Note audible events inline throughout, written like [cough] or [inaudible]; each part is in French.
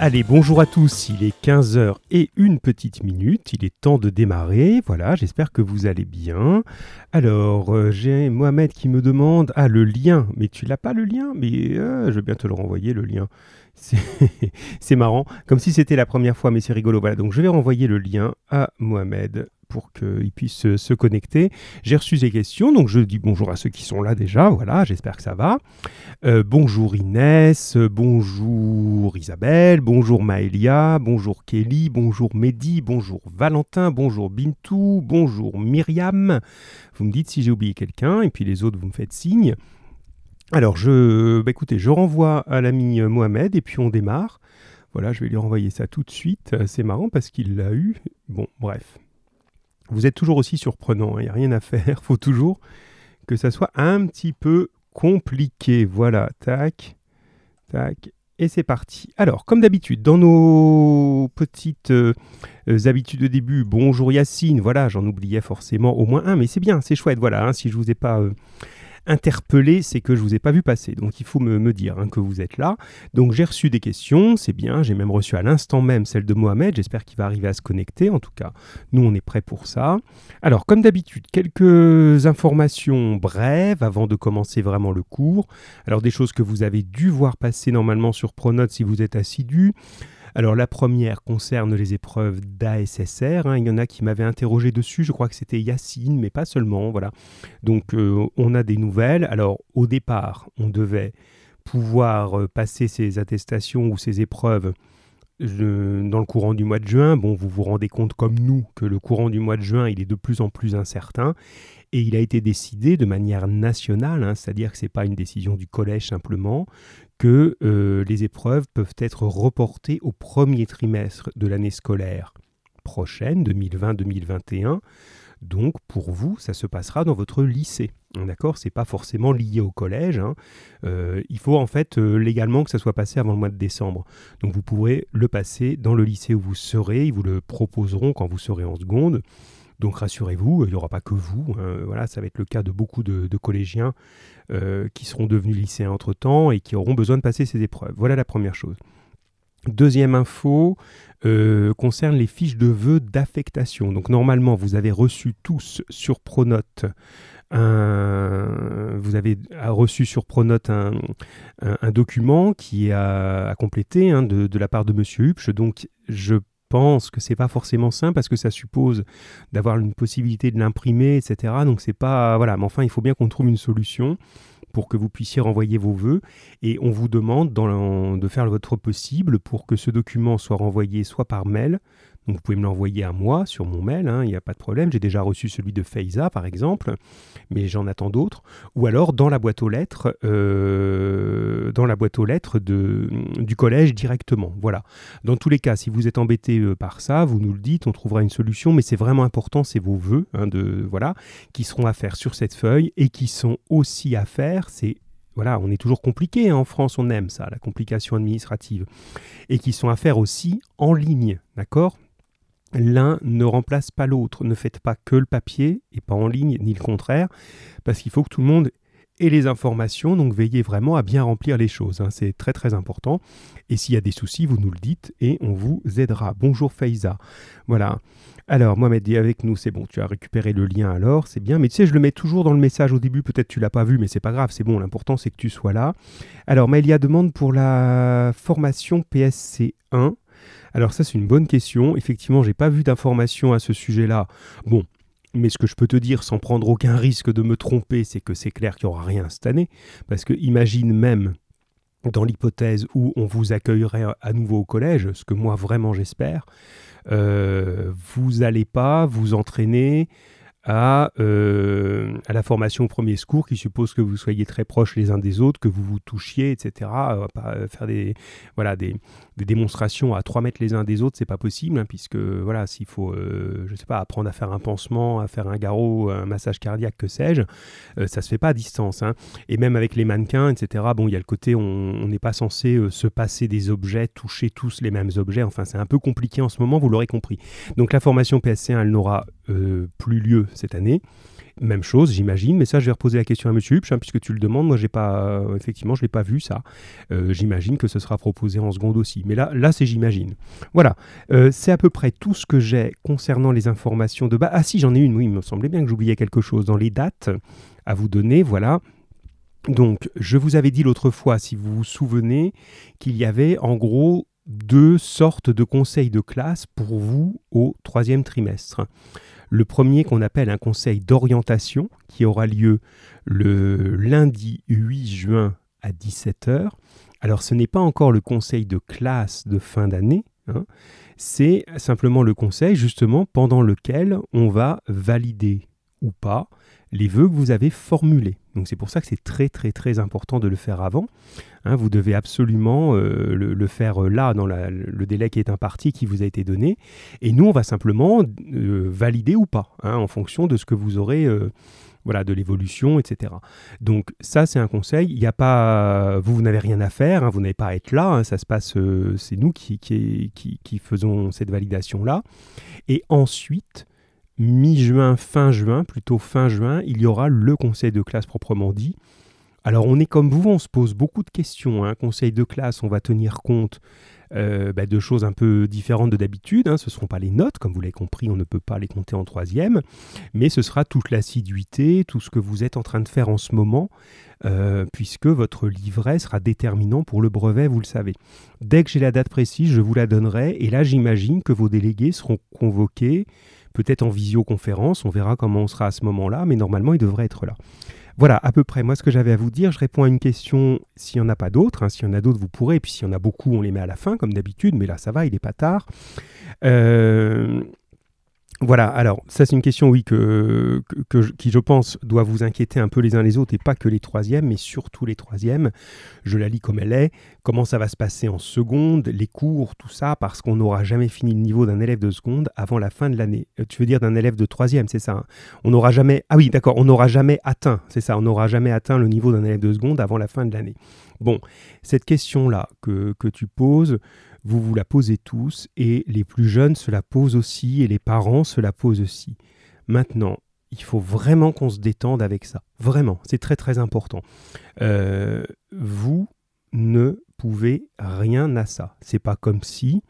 Allez, bonjour à tous, il est 15h et une petite minute, il est temps de démarrer, voilà, j'espère que vous allez bien. Alors, euh, j'ai Mohamed qui me demande, ah le lien, mais tu l'as pas le lien? Mais euh, je vais bien te le renvoyer le lien. [laughs] C'est marrant, comme si c'était la première fois, mais c'est rigolo. Voilà, donc je vais renvoyer le lien à Mohamed pour qu'ils puissent se, connecter. J'ai reçu des questions, donc je dis bonjour à ceux qui sont là déjà, voilà, j'espère que ça va. Euh, bonjour Inès, bonjour Isabelle, bonjour Maëlia, bonjour Kelly, bonjour Mehdi, bonjour Valentin, bonjour Bintou, bonjour Myriam. Vous me dites si j'ai oublié quelqu'un, et puis les autres, vous me faites signe. Alors, je, bah, écoutez, je renvoie à l'ami Mohamed, et puis on démarre. Voilà, je vais lui renvoyer ça tout de suite. C'est marrant parce qu'il l'a eu. Bon, bref. Vous êtes toujours aussi surprenant, il n'y a rien à faire, [laughs] faut toujours que ça soit un petit peu compliqué. Voilà, tac, tac, et c'est parti. Alors, comme d'habitude, dans nos petites euh, habitudes de début, bonjour Yacine, voilà, j'en oubliais forcément au moins un, mais c'est bien, c'est chouette, voilà, hein, si je ne vous ai pas... Euh, interpellé, c'est que je vous ai pas vu passer. Donc il faut me, dire hein, que vous êtes là. Donc j'ai reçu des questions, c'est bien. J'ai même reçu à l'instant même celle de Mohamed. J'espère qu'il va arriver à se connecter. En tout cas, nous on est prêts pour ça. Alors comme d'habitude, quelques informations brèves avant de commencer vraiment le cours. Alors des choses que vous avez dû voir passer normalement sur Pronote si vous êtes assidu. Alors la première concerne les épreuves d'ASSR. Hein. Il y en a qui m'avaient interrogé dessus. Je crois que c'était Yacine, mais pas seulement. Voilà. Donc euh, on a des nouvelles. Alors au départ, on devait pouvoir euh, passer ces attestations ou ces épreuves dans le courant du mois de juin. Bon, vous vous rendez compte comme nous que le courant du mois de juin, il est de plus en plus incertain. Et il a été décidé de manière nationale, hein, c'est-à-dire que ce n'est pas une décision du collège simplement, que euh, les épreuves peuvent être reportées au premier trimestre de l'année scolaire prochaine, 2020-2021. Donc pour vous, ça se passera dans votre lycée. D'accord? C'est pas forcément lié au collège. Hein. Euh, il faut en fait euh, légalement que ça soit passé avant le mois de décembre. Donc vous pourrez le passer dans le lycée où vous serez. Ils vous le proposeront quand vous serez en seconde. Donc rassurez-vous, il n'y aura pas que vous. Hein. Voilà, ça va être le cas de beaucoup de, collégiens euh, qui seront devenus lycéens entre-temps et qui auront besoin de passer ces épreuves. Voilà la première chose. Deuxième info euh, concerne les fiches de vœux d'affectation. Donc normalement, vous avez reçu tous sur Pronote un, sur Pronote un, document qui est à, compléter hein, de, de, la part de Monsieur Hupsch. Donc je pense que c'est pas forcément simple parce que ça suppose d'avoir une possibilité de l'imprimer, etc. Donc c'est pas voilà, mais enfin il faut bien qu'on trouve une solution pour que vous puissiez renvoyer vos vœux et on vous demande de faire votre possible pour que ce document soit renvoyé soit par mail, vous pouvez me l'envoyer à moi sur mon mail, hein, il n'y a pas de problème. J'ai déjà reçu celui de Faiza par exemple, mais j'en attends d'autres. Ou alors dans la boîte aux lettres, euh, dans la boîte aux lettres de, du collège directement. Voilà. Dans tous les cas, si vous êtes embêté euh, par ça, vous nous le dites, on trouvera une solution. Mais c'est vraiment important, c'est vos vœux, hein, de voilà, qui seront à faire sur cette feuille et qui sont aussi à faire. C'est voilà, on est toujours compliqué hein, en France, on aime ça, la complication administrative, et qui sont à faire aussi en ligne, d'accord? L'un ne remplace pas l'autre. Ne faites pas que le papier et pas en ligne, ni le contraire, parce qu'il faut que tout le monde ait les informations. Donc veillez vraiment à bien remplir les choses. Hein. c'est très très important. Et s'il y a des soucis, vous nous le dites et on vous aidera. Bonjour Faiza. Voilà. Alors, Mohamed dit avec nous, c'est bon, tu as récupéré le lien alors, c'est bien. Mais tu sais, je le mets toujours dans le message au début, peut-être tu l'as pas vu, mais c'est pas grave, c'est bon, l'important c'est que tu sois là. Alors, Maëlia demande pour la formation PSC 1. Alors ça, c'est une bonne question. Effectivement, j'ai pas vu d'informations à ce sujet-là. Bon, mais ce que je peux te dire sans prendre aucun risque de me tromper, c'est que c'est clair qu'il n'y aura rien cette année. Parce que imagine même dans l'hypothèse où on vous accueillerait à nouveau au collège, ce que moi vraiment j'espère, euh, vous n'allez pas vous entraîner à, euh, à la formation au premier secours qui suppose que vous soyez très proches les uns des autres, que vous vous touchiez, etc. Euh, faire des, voilà, des, démonstrations à 3 mètres les uns des autres, c'est pas possible, hein, puisque voilà, s'il faut, euh, je sais pas, apprendre à faire un pansement, à faire un garrot, un massage cardiaque, que sais-je, ça se fait pas à distance. Hein. Et même avec les mannequins, etc., bon, il y a le côté, on n'est pas censé se passer des objets, toucher tous les mêmes objets, enfin c'est un peu compliqué en ce moment, vous l'aurez compris. Donc la formation PSC1, elle n'aura plus lieu cette année. Même chose, j'imagine, mais ça, je vais reposer la question à Monsieur Hupsch, hein, puisque tu le demandes. Moi, pas, effectivement, je l'ai pas vu ça. j'imagine que ce sera proposé en seconde aussi. Mais là, là, c'est j'imagine. Voilà, c'est à peu près tout ce que j'ai concernant les informations de bas. Ah si, j'en ai une. Oui, il me semblait bien que j'oubliais quelque chose dans les dates à vous donner. Voilà. Donc, je vous avais dit l'autre fois, si vous vous souvenez, qu'il y avait en gros deux sortes de conseils de classe pour vous au troisième trimestre. Le premier qu'on appelle un conseil d'orientation, qui aura lieu le lundi 8 juin à 17h. Alors ce n'est pas encore le conseil de classe de fin d'année, hein. c'est simplement le conseil justement pendant lequel on va valider ou pas les vœux que vous avez formulés. Donc c'est pour ça que c'est très très très important de le faire avant. Hein, vous devez absolument euh, le, faire euh, là, dans le délai qui est imparti, qui vous a été donné. Et nous, on va simplement euh, valider ou pas, hein, en fonction de ce que vous aurez voilà, de l'évolution, etc. Donc ça, c'est un conseil. Il n'y a pas, vous, n'avez rien à faire, hein, vous n'avez pas à être là. ça se passe, c'est nous qui, faisons cette validation là. Et ensuite, mi-juin, fin juin, plutôt fin juin, il y aura le conseil de classe proprement dit. Alors on est comme vous, on se pose beaucoup de questions. Hein. conseil de classe, on va tenir compte euh, bah, de choses un peu différentes de d'habitude. Hein. Ce ne seront pas les notes, comme vous l'avez compris, on ne peut pas les compter en troisième, mais ce sera toute l'assiduité, tout ce que vous êtes en train de faire en ce moment, euh, puisque votre livret sera déterminant pour le brevet, vous le savez. Dès que j'ai la date précise, je vous la donnerai, et là j'imagine que vos délégués seront convoqués peut-être en visioconférence, on verra comment on sera à ce moment-là, mais normalement il devrait être là. Voilà, à peu près moi ce que j'avais à vous dire. Je réponds à une question s'il n'y en a pas d'autres. Hein. S'il y en a d'autres, vous pourrez. Et puis s'il y en a beaucoup, on les met à la fin, comme d'habitude. Mais là, ça va, il n'est pas tard. Euh, voilà, alors ça c'est une question, oui, que, qui je pense doit vous inquiéter un peu les uns les autres, et pas que les troisièmes, mais surtout les troisièmes. Je la lis comme elle est. Comment ça va se passer en seconde, les cours, tout ça, parce qu'on n'aura jamais fini le niveau d'un élève de seconde avant la fin de l'année. Euh, tu veux dire d'un élève de troisième, c'est ça hein? On n'aura jamais... Ah oui, d'accord, on n'aura jamais atteint, c'est ça, on n'aura jamais atteint le niveau d'un élève de seconde avant la fin de l'année. Bon, cette question-là que, que tu poses, vous vous la posez tous et les plus jeunes se la posent aussi et les parents se la posent aussi. Maintenant, il faut vraiment qu'on se détende avec ça. Vraiment, c'est très très important. Euh, vous ne pouvez rien à ça. C'est pas comme si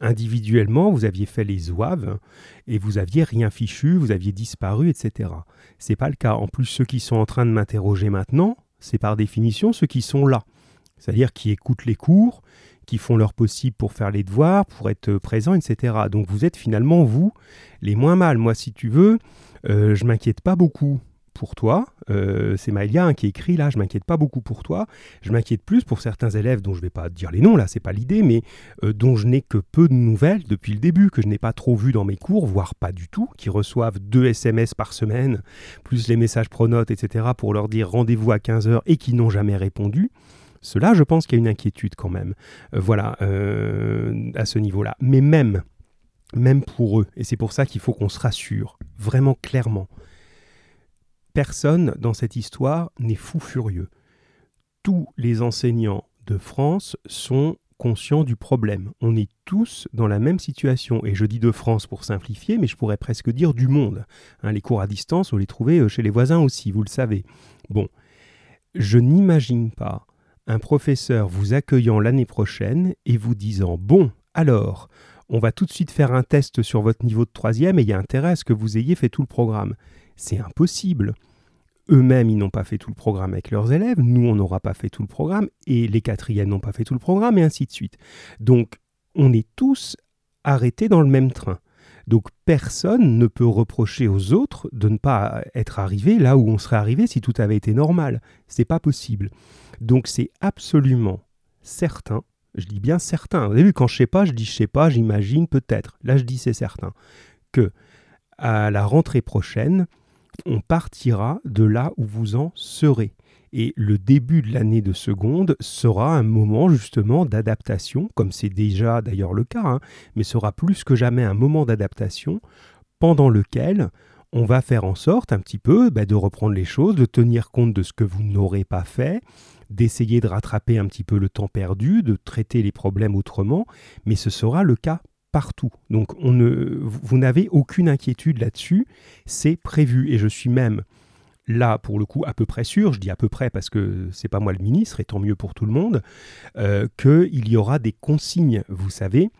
individuellement vous aviez fait les oeuvres et vous aviez rien fichu, vous aviez disparu, etc. C'est pas le cas. En plus, ceux qui sont en train de m'interroger maintenant, c'est par définition ceux qui sont là. C'est-à-dire qui écoutent les cours, qui font leur possible pour faire les devoirs, pour être présents, etc. Donc vous êtes finalement, vous, les moins mal. Moi, si tu veux, euh, je m'inquiète pas beaucoup pour toi. Euh, c'est Maëlia hein, qui écrit là, je m'inquiète pas beaucoup pour toi. Je m'inquiète plus pour certains élèves dont je vais pas dire les noms là, c'est pas l'idée, mais euh, dont je n'ai que peu de nouvelles depuis le début, que je n'ai pas trop vu dans mes cours, voire pas du tout, qui reçoivent deux SMS par semaine, plus les messages pronotes, etc., pour leur dire rendez-vous à 15h et qui n'ont jamais répondu. Cela, je pense qu'il y a une inquiétude quand même. Euh, voilà, euh, à ce niveau-là. Mais même, même pour eux, et c'est pour ça qu'il faut qu'on se rassure, vraiment clairement, personne dans cette histoire n'est fou furieux. Tous les enseignants de France sont conscients du problème. On est tous dans la même situation. Et je dis de France pour simplifier, mais je pourrais presque dire du monde. Hein, les cours à distance, on les trouvait euh, chez les voisins aussi, vous le savez. Bon, je n'imagine pas un professeur vous accueillant l'année prochaine et vous disant Bon, alors, on va tout de suite faire un test sur votre niveau de troisième et il y a intérêt à ce que vous ayez fait tout le programme. C'est impossible. Eux-mêmes, ils n'ont pas fait tout le programme avec leurs élèves, nous, on n'aura pas fait tout le programme, et les quatrièmes n'ont pas fait tout le programme, et ainsi de suite. Donc, on est tous arrêtés dans le même train. Donc personne ne peut reprocher aux autres de ne pas être arrivé là où on serait arrivé si tout avait été normal. C'est pas possible. Donc c'est absolument certain, je dis bien certain, vous avez vu quand je sais pas, je dis je sais pas, j'imagine peut-être. Là je dis c'est certain que à la rentrée prochaine, on partira de là où vous en serez. Et le début de l'année de seconde sera un moment justement d'adaptation, comme c'est déjà d'ailleurs le cas, hein, mais sera plus que jamais un moment d'adaptation pendant lequel on va faire en sorte un petit peu bah, de reprendre les choses, de tenir compte de ce que vous n'aurez pas fait, d'essayer de rattraper un petit peu le temps perdu, de traiter les problèmes autrement, mais ce sera le cas partout. Donc vous n'avez aucune inquiétude là-dessus, c'est prévu. Et je suis même là, pour le coup, à peu près sûr, je dis à peu près parce que c'est pas moi le ministre, et tant mieux pour tout le monde, euh, qu'il y aura des consignes. Vous savez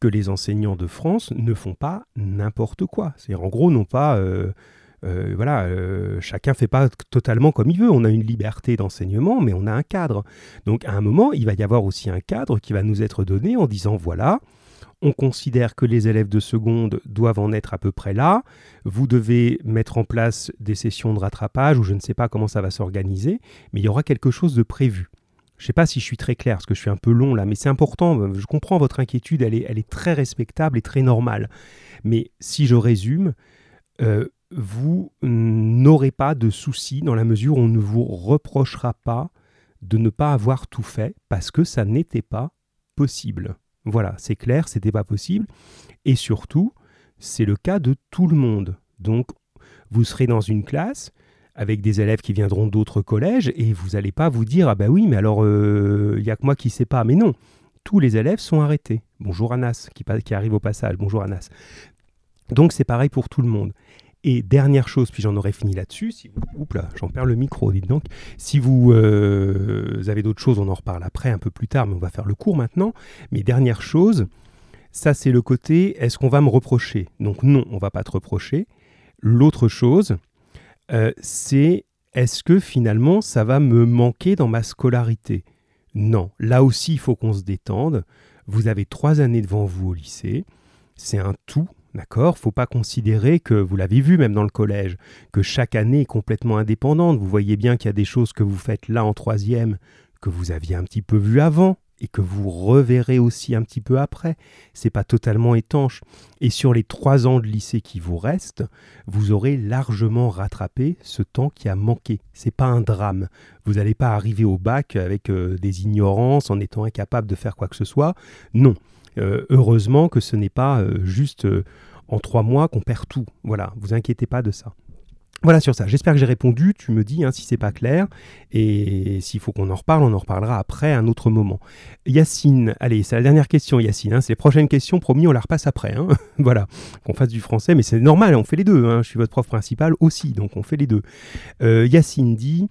que les enseignants de France ne font pas n'importe quoi. C'est-à-dire, en gros, non pas... Euh, euh, voilà, chacun fait pas totalement comme il veut. On a une liberté d'enseignement, mais on a un cadre. Donc à un moment, il va y avoir aussi un cadre qui va nous être donné en disant voilà, on considère que les élèves de seconde doivent en être à peu près là. Vous devez mettre en place des sessions de rattrapage ou je ne sais pas comment ça va s'organiser, mais il y aura quelque chose de prévu. Je ne sais pas si je suis très clair, parce que je suis un peu long là, mais c'est important. Je comprends votre inquiétude, elle est, très respectable et très normale. Mais si je résume, euh, vous n'aurez pas de soucis dans la mesure où on ne vous reprochera pas de ne pas avoir tout fait parce que ça n'était pas possible. Voilà, c'est clair, c'était pas possible. Et surtout, c'est le cas de tout le monde. Donc, vous serez dans une classe avec des élèves qui viendront d'autres collèges et vous n'allez pas vous dire ah ben oui mais alors euh, il n'y a que moi qui ne sais pas. Mais non tous les élèves sont arrêtés. Bonjour Anas qui, qui arrive au passage. Bonjour Anas. Donc c'est pareil pour tout le monde et dernière chose, puis j'en aurai fini là-dessus. Si Oups là, j'en perds le micro, dites donc. Si vous, euh, avez d'autres choses, on en reparle après, un peu plus tard, mais on va faire le cours maintenant. Mais dernière chose, ça c'est le côté est-ce qu'on va me reprocher? Donc non, on va pas te reprocher. L'autre chose, euh, c'est est-ce que finalement ça va me manquer dans ma scolarité? Non, là aussi il faut qu'on se détende. Vous avez trois années devant vous au lycée. C'est un tout, D'accord? Faut pas considérer que, vous l'avez vu même dans le collège, que chaque année est complètement indépendante. Vous voyez bien qu'il y a des choses que vous faites là en troisième que vous aviez un petit peu vu avant et que vous reverrez aussi un petit peu après. C'est pas totalement étanche. Et sur les trois ans de lycée qui vous restent, vous aurez largement rattrapé ce temps qui a manqué. C'est pas un drame. Vous n'allez pas arriver au bac avec euh, des ignorances en étant incapable de faire quoi que ce soit. Non. Euh, heureusement que ce n'est pas euh, juste euh, en trois mois qu'on perd tout. Voilà, vous inquiétez pas de ça. Voilà sur ça. J'espère que j'ai répondu. Tu me dis hein, si c'est pas clair. Et s'il faut qu'on en reparle, on en reparlera après, à un autre moment. Yacine, allez, c'est la dernière question, Yacine. Hein. c'est les prochaines questions, promis, on la repasse après. Hein. [laughs] voilà, qu'on fasse du français, mais c'est normal, on fait les deux. Je suis votre prof principal aussi, donc on fait les deux. Yacine dit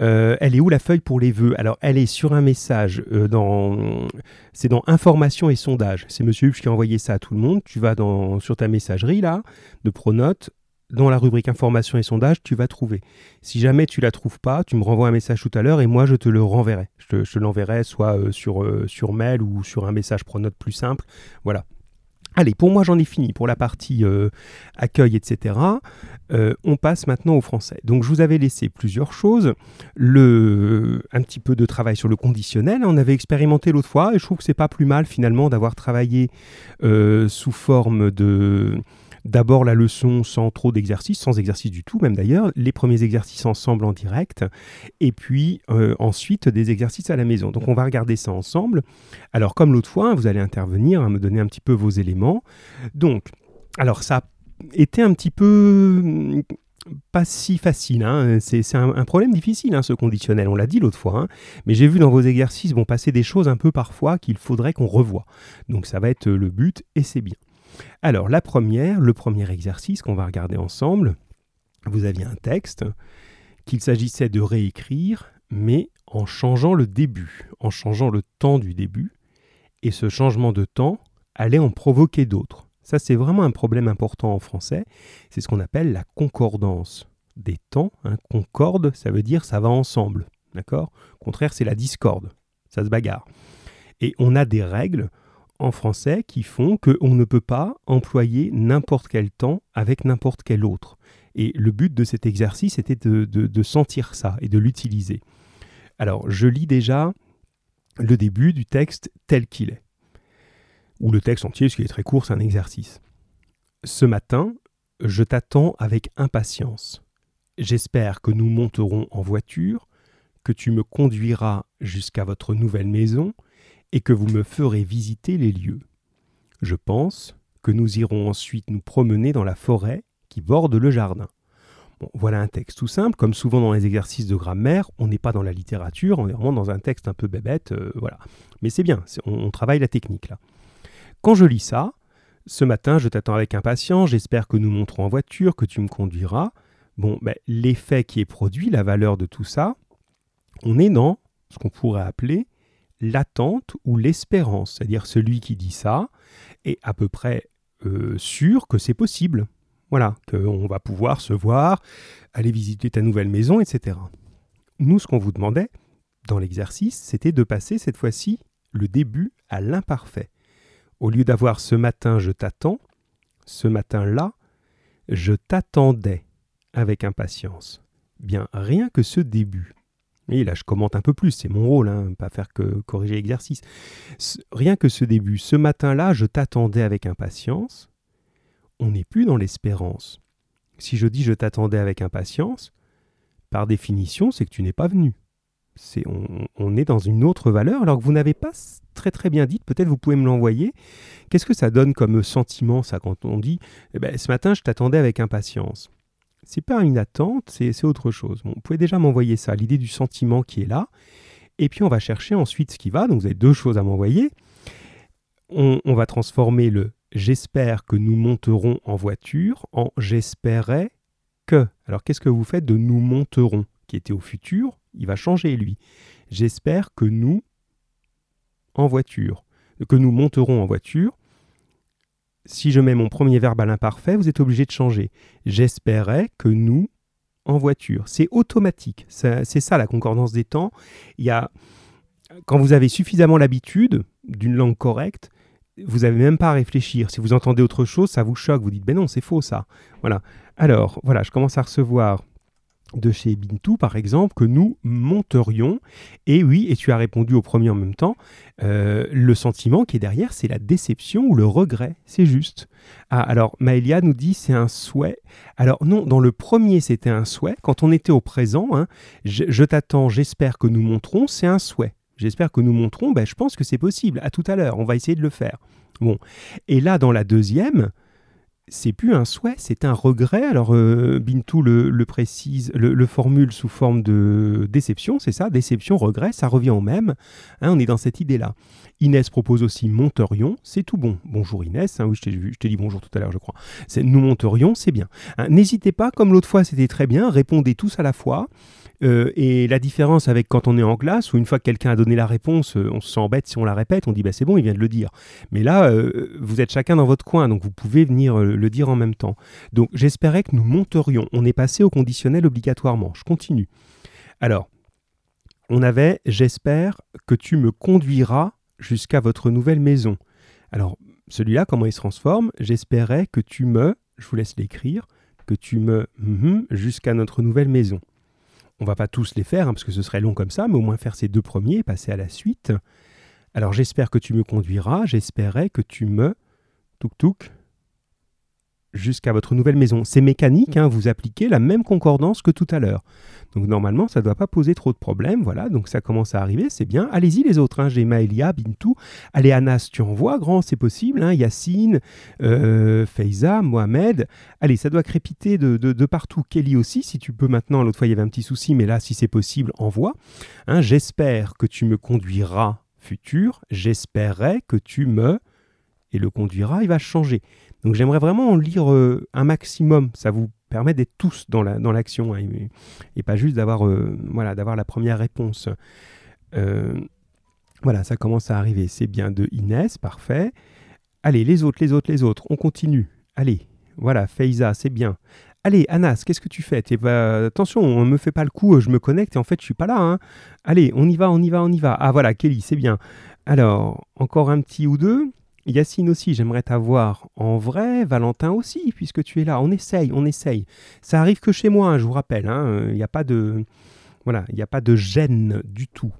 euh, elle est où la feuille pour les vœux? Alors, elle est sur un message euh, dans. C'est dans Information et sondage. C'est Monsieur Huch qui a envoyé ça à tout le monde. Tu vas dans, sur ta messagerie là, de Pronote. Dans la rubrique Information et sondage, tu vas trouver. Si jamais tu la trouves pas, tu me renvoies un message tout à l'heure et moi je te le renverrai. Je te, l'enverrai soit euh, sur, sur mail ou sur un message Pronote plus simple. Voilà. Allez, pour moi j'en ai fini pour la partie euh, accueil, etc. Euh, on passe maintenant au français. Donc je vous avais laissé plusieurs choses. Un petit peu de travail sur le conditionnel. On avait expérimenté l'autre fois et je trouve que c'est pas plus mal finalement d'avoir travaillé euh, sous forme de D'abord la leçon sans trop d'exercices, sans exercice du tout même d'ailleurs, les premiers exercices ensemble en direct, et puis euh, ensuite des exercices à la maison. Donc on va regarder ça ensemble. Alors comme l'autre fois, vous allez intervenir, à me donner un petit peu vos éléments. Donc, alors ça a été un petit peu hmm, pas si facile. Hein. C'est un, problème difficile, hein, ce conditionnel. On l'a dit l'autre fois. Hein. Mais j'ai vu dans vos exercices vont passer des choses un peu parfois qu'il faudrait qu'on revoie. Donc ça va être le but et c'est bien. Alors la première, le premier exercice qu'on va regarder ensemble, vous aviez un texte qu'il s'agissait de réécrire, mais en changeant le début, en changeant le temps du début, et ce changement de temps allait en provoquer d'autres. Ça, c'est vraiment un problème important en français. C'est ce qu'on appelle la concordance des temps. Un concorde, ça veut dire ça va ensemble. D'accord? Contraire, c'est la discorde. Ça se bagarre. Et on a des règles en français qui font qu'on ne peut pas employer n'importe quel temps avec n'importe quel autre. Et le but de cet exercice était de, sentir ça et de l'utiliser. Alors, je lis déjà le début du texte tel qu'il est. Ou le texte entier, ce qui est très court, c'est un exercice. Ce matin, je t'attends avec impatience. J'espère que nous monterons en voiture, que tu me conduiras jusqu'à votre nouvelle maison et que vous me ferez visiter les lieux. Je pense que nous irons ensuite nous promener dans la forêt qui borde le jardin. voilà un texte tout simple, comme souvent dans les exercices de grammaire, on n'est pas dans la littérature, on est vraiment dans un texte un peu bébête, euh, voilà. Mais c'est bien, on, travaille la technique là. Quand je lis ça, Ce matin, je t'attends avec impatience, j'espère que nous monterons en voiture, que tu me conduiras. Bon, ben, l'effet qui est produit, la valeur de tout ça, on est dans ce qu'on pourrait appeler l'attente ou l'espérance. C'est-à-dire celui qui dit ça est à peu près euh, sûr que c'est possible. Voilà, qu'on va pouvoir se voir, aller visiter ta nouvelle maison, etc. Nous, ce qu'on vous demandait dans l'exercice, c'était de passer cette fois-ci le début à l'imparfait. Au lieu d'avoir ce matin je t'attends, ce matin-là, je t'attendais avec impatience. Bien, rien que ce début. Et là, je commente un peu plus, c'est mon rôle, hein, pas faire que corriger l'exercice. Rien que ce début, ce matin-là, je t'attendais avec impatience. On n'est plus dans l'espérance. Si je dis je t'attendais avec impatience, par définition, c'est que tu n'es pas venu. On, est dans une autre valeur alors que vous n'avez pas très très bien dit, peut-être vous pouvez me l'envoyer. Qu'est-ce que ça donne comme sentiment ça quand on dit eh ben, ce matin je t'attendais avec impatience? C'est pas une attente, c'est, autre chose. vous pouvez déjà m'envoyer ça, l'idée du sentiment qui est là. Et puis on va chercher ensuite ce qui va, donc vous avez deux choses à m'envoyer. On, on va transformer le j'espère que nous monterons en voiture en j'espérais que. Alors qu'est-ce que vous faites de nous monterons qui était au futur? Il va changer lui. J'espère que nous, en voiture, que nous monterons en voiture, si je mets mon premier verbe à l'imparfait, vous êtes obligé de changer. J'espérais que nous, en voiture. C'est automatique. C'est ça la concordance des temps. Il y a, quand vous avez suffisamment l'habitude d'une langue correcte, vous n'avez même pas à réfléchir. Si vous entendez autre chose, ça vous choque. Vous dites, ben non, c'est faux ça. Voilà. Alors, voilà, je commence à recevoir de chez Bintou, par exemple, que nous monterions. Et oui, et tu as répondu au premier en même temps, euh, le sentiment qui est derrière, c'est la déception ou le regret. C'est juste. Ah, alors, Maëlia nous dit c'est un souhait. Alors non, dans le premier, c'était un souhait. Quand on était au présent, hein, je, t'attends, j'espère que nous monterons, c'est un souhait. J'espère que nous monterons, ben, je pense que c'est possible. À tout à l'heure, on va essayer de le faire. Bon. Et là, dans la deuxième, c'est plus un souhait, c'est un regret. Alors euh, Bintou le, précise, le, formule sous forme de déception, c'est ça, déception, regret, ça revient au même. Hein, on est dans cette idée-là. Inès propose aussi monterions, c'est tout bon. Bonjour Inès, hein, oui, je t'ai dit bonjour tout à l'heure, je crois. Nous monterions, c'est bien. Hein, n'hésitez pas, comme l'autre fois c'était très bien, répondez tous à la fois. Euh, et la différence avec quand on est en classe, où une fois que quelqu'un a donné la réponse, euh, on se sent bête si on la répète, on dit bah, c'est bon, il vient de le dire. Mais là, euh, vous êtes chacun dans votre coin, donc vous pouvez venir le dire en même temps. Donc j'espérais que nous monterions. On est passé au conditionnel obligatoirement. Je continue. Alors, on avait j'espère que tu me conduiras jusqu'à votre nouvelle maison. Alors, celui-là, comment il se transforme? J'espérais que tu me, je vous laisse l'écrire, que tu me mhm, jusqu'à notre nouvelle maison. On va pas tous les faire, hein, parce que ce serait long comme ça, mais au moins faire ces deux premiers et passer à la suite. Alors j'espère que tu me conduiras, j'espérais que tu me... Touk touk, jusqu'à votre nouvelle maison. C'est mécanique, hein, vous appliquez la même concordance que tout à l'heure. Donc normalement, ça ne doit pas poser trop de problèmes. Voilà, donc ça commence à arriver, c'est bien. Allez-y les autres, hein. j'ai Maëlia, Bintou. Allez Anas, tu envoies, grand, c'est possible. Hein. Yacine, euh, Feiza, Mohamed. Allez, ça doit crépiter de, partout. Kelly aussi, si tu peux maintenant. L'autre fois, il y avait un petit souci, mais là, si c'est possible, envoie. Hein. J'espère que tu me conduiras futur. J'espérais que tu me... Et le conduira, il va changer. Donc j'aimerais vraiment en lire euh, un maximum. Ça vous permet d'être tous dans l'action la, dans hein, et, pas juste d'avoir euh, voilà, la première réponse. Euh, voilà, ça commence à arriver. C'est bien de Inès, parfait. Allez, les autres, les autres, les autres. On continue. Allez, voilà, Feiza, c'est bien. Allez, Anas, qu'est-ce que tu fais? Attention, on ne me fait pas le coup, je me connecte et en fait, je suis pas là. Hein. Allez, on y va, on y va, on y va. Ah voilà, Kelly, c'est bien. Alors, encore un petit ou deux. Yacine aussi, j'aimerais t'avoir en vrai, Valentin aussi, puisque tu es là. On essaye, on essaye. Ça arrive que chez moi, hein, je vous rappelle. Hein. Il n'y a pas de, voilà, il n'y a pas de gêne du tout.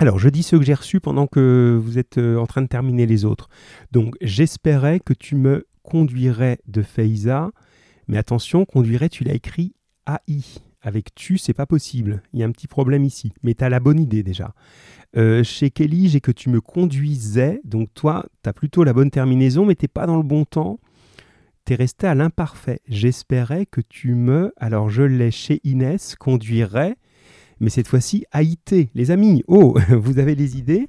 Alors, je dis ce que j'ai reçu pendant que vous êtes euh, en train de terminer les autres. Donc, j'espérais que tu me conduirais de Feiza, mais attention, conduirais, tu l'as écrit AI. Avec tu, c'est pas possible. Il y a un petit problème ici. Mais tu as la bonne idée déjà. Euh, chez Kelly, j'ai que tu me conduisais. Donc toi, tu as plutôt la bonne terminaison, mais t'es pas dans le bon temps. Tu es resté à l'imparfait. J'espérais que tu me... Alors je l'ai chez Inès, conduirais. mais cette fois-ci AIT, les amis. Oh, [laughs] vous avez les idées,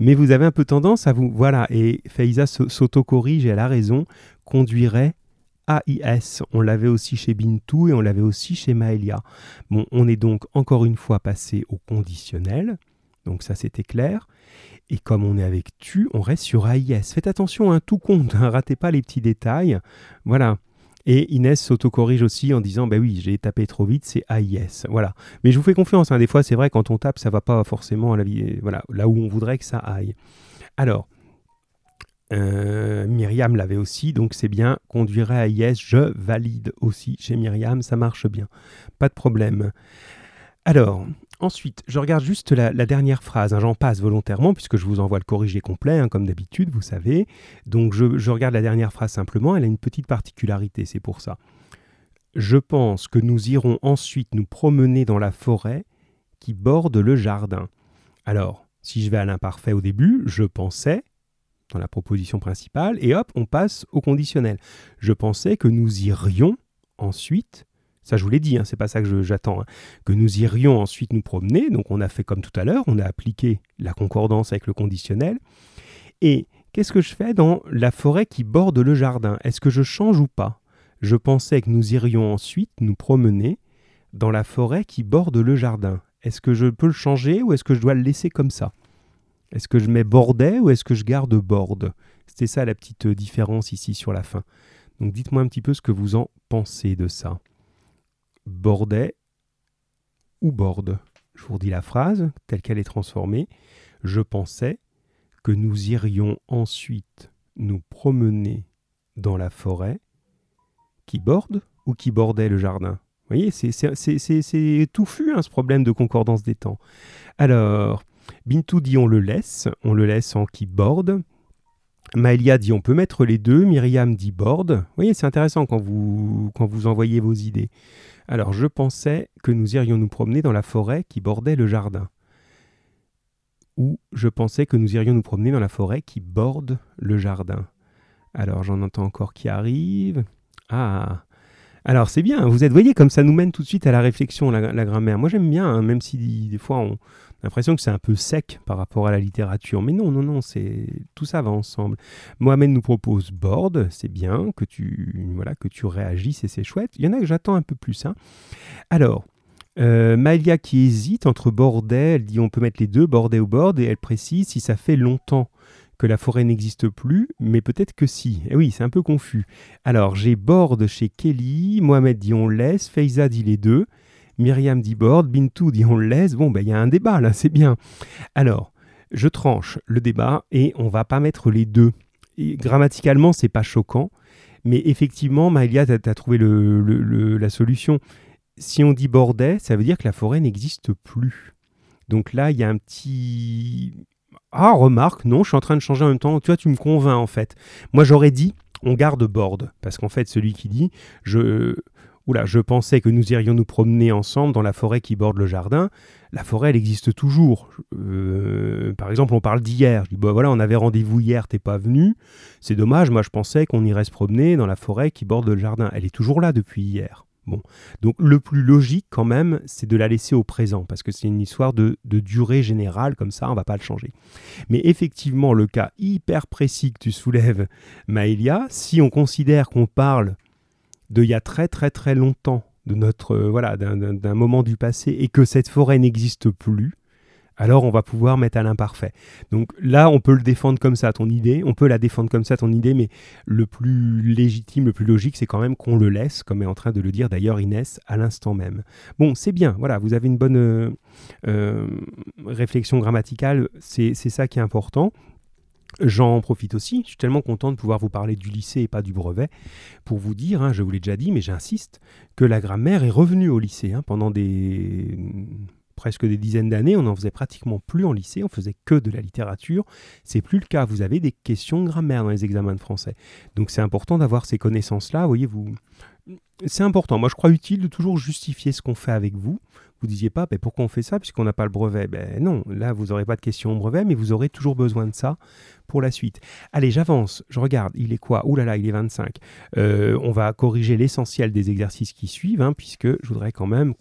mais vous avez un peu tendance à vous... Voilà, et Faiza s'auto-corrige et elle raison, conduirait AIS. On l'avait aussi chez Bintou et on l'avait aussi chez Maëlia. Bon, on est donc encore une fois passé au conditionnel. Donc ça c'était clair. Et comme on est avec tu, on reste sur AIS. Faites attention, hein, tout compte, hein, ratez pas les petits détails. Voilà. Et Inès s'autocorrige aussi en disant Bah oui, j'ai tapé trop vite, c'est AIS. Voilà. Mais je vous fais confiance, hein, des fois c'est vrai, quand on tape, ça va pas forcément à la voilà, là où on voudrait que ça aille. Alors, euh, Myriam l'avait aussi, donc c'est bien. Conduirait à IS, je valide aussi chez Myriam, ça marche bien. Pas de problème. Alors, ensuite, je regarde juste la, dernière phrase. Hein, j'en passe volontairement puisque je vous envoie le corrigé complet, hein, comme d'habitude, vous savez. Donc, je regarde la dernière phrase simplement. Elle a une petite particularité, c'est pour ça. Je pense que nous irons ensuite nous promener dans la forêt qui borde le jardin. Alors, si je vais à l'imparfait au début, je pensais, dans la proposition principale, et hop, on passe au conditionnel. Je pensais que nous irions ensuite, ça je vous l'ai dit, hein, c'est pas ça que j'attends, hein, que nous irions ensuite nous promener, donc on a fait comme tout à l'heure, on a appliqué la concordance avec le conditionnel, et qu'est-ce que je fais dans la forêt qui borde le jardin? Est-ce que je change ou pas? Je pensais que nous irions ensuite nous promener dans la forêt qui borde le jardin. Est-ce que je peux le changer ou est-ce que je dois le laisser comme ça? Est-ce que je mets bordait ou est-ce que je garde borde C'était ça la petite différence ici sur la fin. Donc dites-moi un petit peu ce que vous en pensez de ça. Bordait ou borde Je vous redis la phrase telle qu'elle est transformée. Je pensais que nous irions ensuite nous promener dans la forêt qui borde ou qui bordait le jardin? Vous voyez, c'est touffu hein, ce problème de concordance des temps. Alors, Bintou dit on le laisse, on le laisse en qui borde. Maëlia dit on peut mettre les deux, Myriam dit borde. Vous voyez, c'est intéressant quand vous, quand vous envoyez vos idées. Alors je pensais que nous irions nous promener dans la forêt qui bordait le jardin. Ou je pensais que nous irions nous promener dans la forêt qui borde le jardin. Alors j'en entends encore qui arrive. Ah alors c'est bien, vous êtes, voyez, comme ça nous mène tout de suite à la réflexion, la, grammaire. Moi j'aime bien, hein, même si des fois on, l'impression que c'est un peu sec par rapport à la littérature. Mais non, non, non, c'est tout ça va ensemble. Mohamed nous propose board, c'est bien que tu voilà que tu réagisses et c'est chouette. Il y en a que j'attends un peu plus. Hein. Alors. Euh, Malia qui hésite entre bordet, elle dit on peut mettre les deux, bordet ou board, et elle précise si ça fait longtemps que la forêt n'existe plus, mais peut-être que si. Et eh oui, c'est un peu confus. Alors, j'ai board chez Kelly, Mohamed dit on laisse, Feiza dit les deux, Myriam dit board, Bintou dit on laisse. Bon, ben il y a un débat là, c'est bien. Alors, je tranche le débat et on va pas mettre les deux. Et, grammaticalement, c'est pas choquant, mais effectivement, Maëlia, tu as, trouvé la solution. Si on dit bordet, ça veut dire que la forêt n'existe plus. Donc là, il y a un petit. Ah, remarque, non, je suis en train de changer en même temps. Tu vois, tu me convaincs en fait. Moi, j'aurais dit on garde board, parce qu'en fait, celui qui dit je Oula, je pensais que nous irions nous promener ensemble dans la forêt qui borde le jardin. La forêt, elle existe toujours. Euh, par exemple, on parle d'hier. Je dis, bah voilà, on avait rendez-vous hier, t'es pas venu. C'est dommage, moi je pensais qu'on irait se promener dans la forêt qui borde le jardin. Elle est toujours là depuis hier. Donc le plus logique quand même, c'est de la laisser au présent, parce que c'est une histoire de, durée générale, comme ça, on va pas le changer. Mais effectivement, le cas hyper précis que tu soulèves, Maëlia, si on considère qu'on parle de il y a très très très longtemps, de notre euh, voilà d'un moment du passé, et que cette forêt n'existe plus, alors on va pouvoir mettre à l'imparfait. Donc là, on peut le défendre comme ça, ton idée, on peut la défendre comme ça, ton idée, mais le plus légitime, le plus logique, c'est quand même qu'on le laisse, comme est en train de le dire d'ailleurs Inès à l'instant même. Bon, c'est bien, voilà, vous avez une bonne euh, euh, réflexion grammaticale, c'est ça qui est important. J'en profite aussi, je suis tellement content de pouvoir vous parler du lycée et pas du brevet, pour vous dire, hein, je vous l'ai déjà dit, mais j'insiste, que la grammaire est revenue au lycée. Hein, pendant des presque des dizaines d'années, on n'en faisait pratiquement plus en lycée, on faisait que de la littérature. C'est plus le cas, vous avez des questions de grammaire dans les examens de français. Donc c'est important d'avoir ces connaissances-là, voyez, vous... C'est important, moi je crois utile de toujours justifier ce qu'on fait avec vous vous disiez pas ben, pourquoi on fait ça? Puisqu'on n'a pas le brevet. Ben non, là vous n'aurez pas de question au brevet, mais vous aurez toujours besoin de ça pour la suite. Allez, j'avance, je regarde, il est quoi? Ouh là là, il est 25. Euh, on va corriger l'essentiel des exercices qui suivent, hein, puisque je voudrais quand même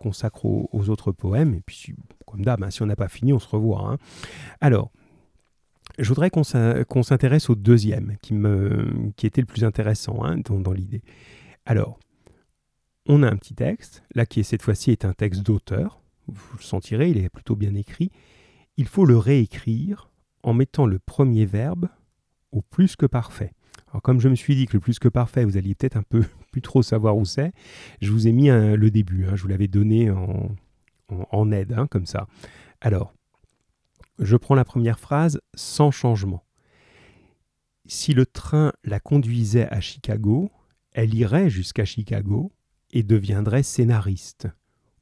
consacre aux, autres poèmes. Et puis, comme d'hab, hein, si on n'a pas fini, on se revoit. Hein. Alors, je voudrais qu'on s'intéresse au deuxième, qui, était le plus intéressant hein, dans, l'idée. Alors, on a un petit texte, là qui cette fois-ci est un texte d'auteur, vous le sentirez, il est plutôt bien écrit. Il faut le réécrire en mettant le premier verbe au plus que parfait. Alors comme je me suis dit que le plus que parfait, vous alliez peut-être un peu [laughs] plus trop savoir où c'est, je vous ai mis le début, hein, je vous l'avais donné en, aide, hein, comme ça. Alors, je prends la première phrase sans changement. Si le train la conduisait à Chicago, elle irait jusqu'à Chicago et deviendrait scénariste,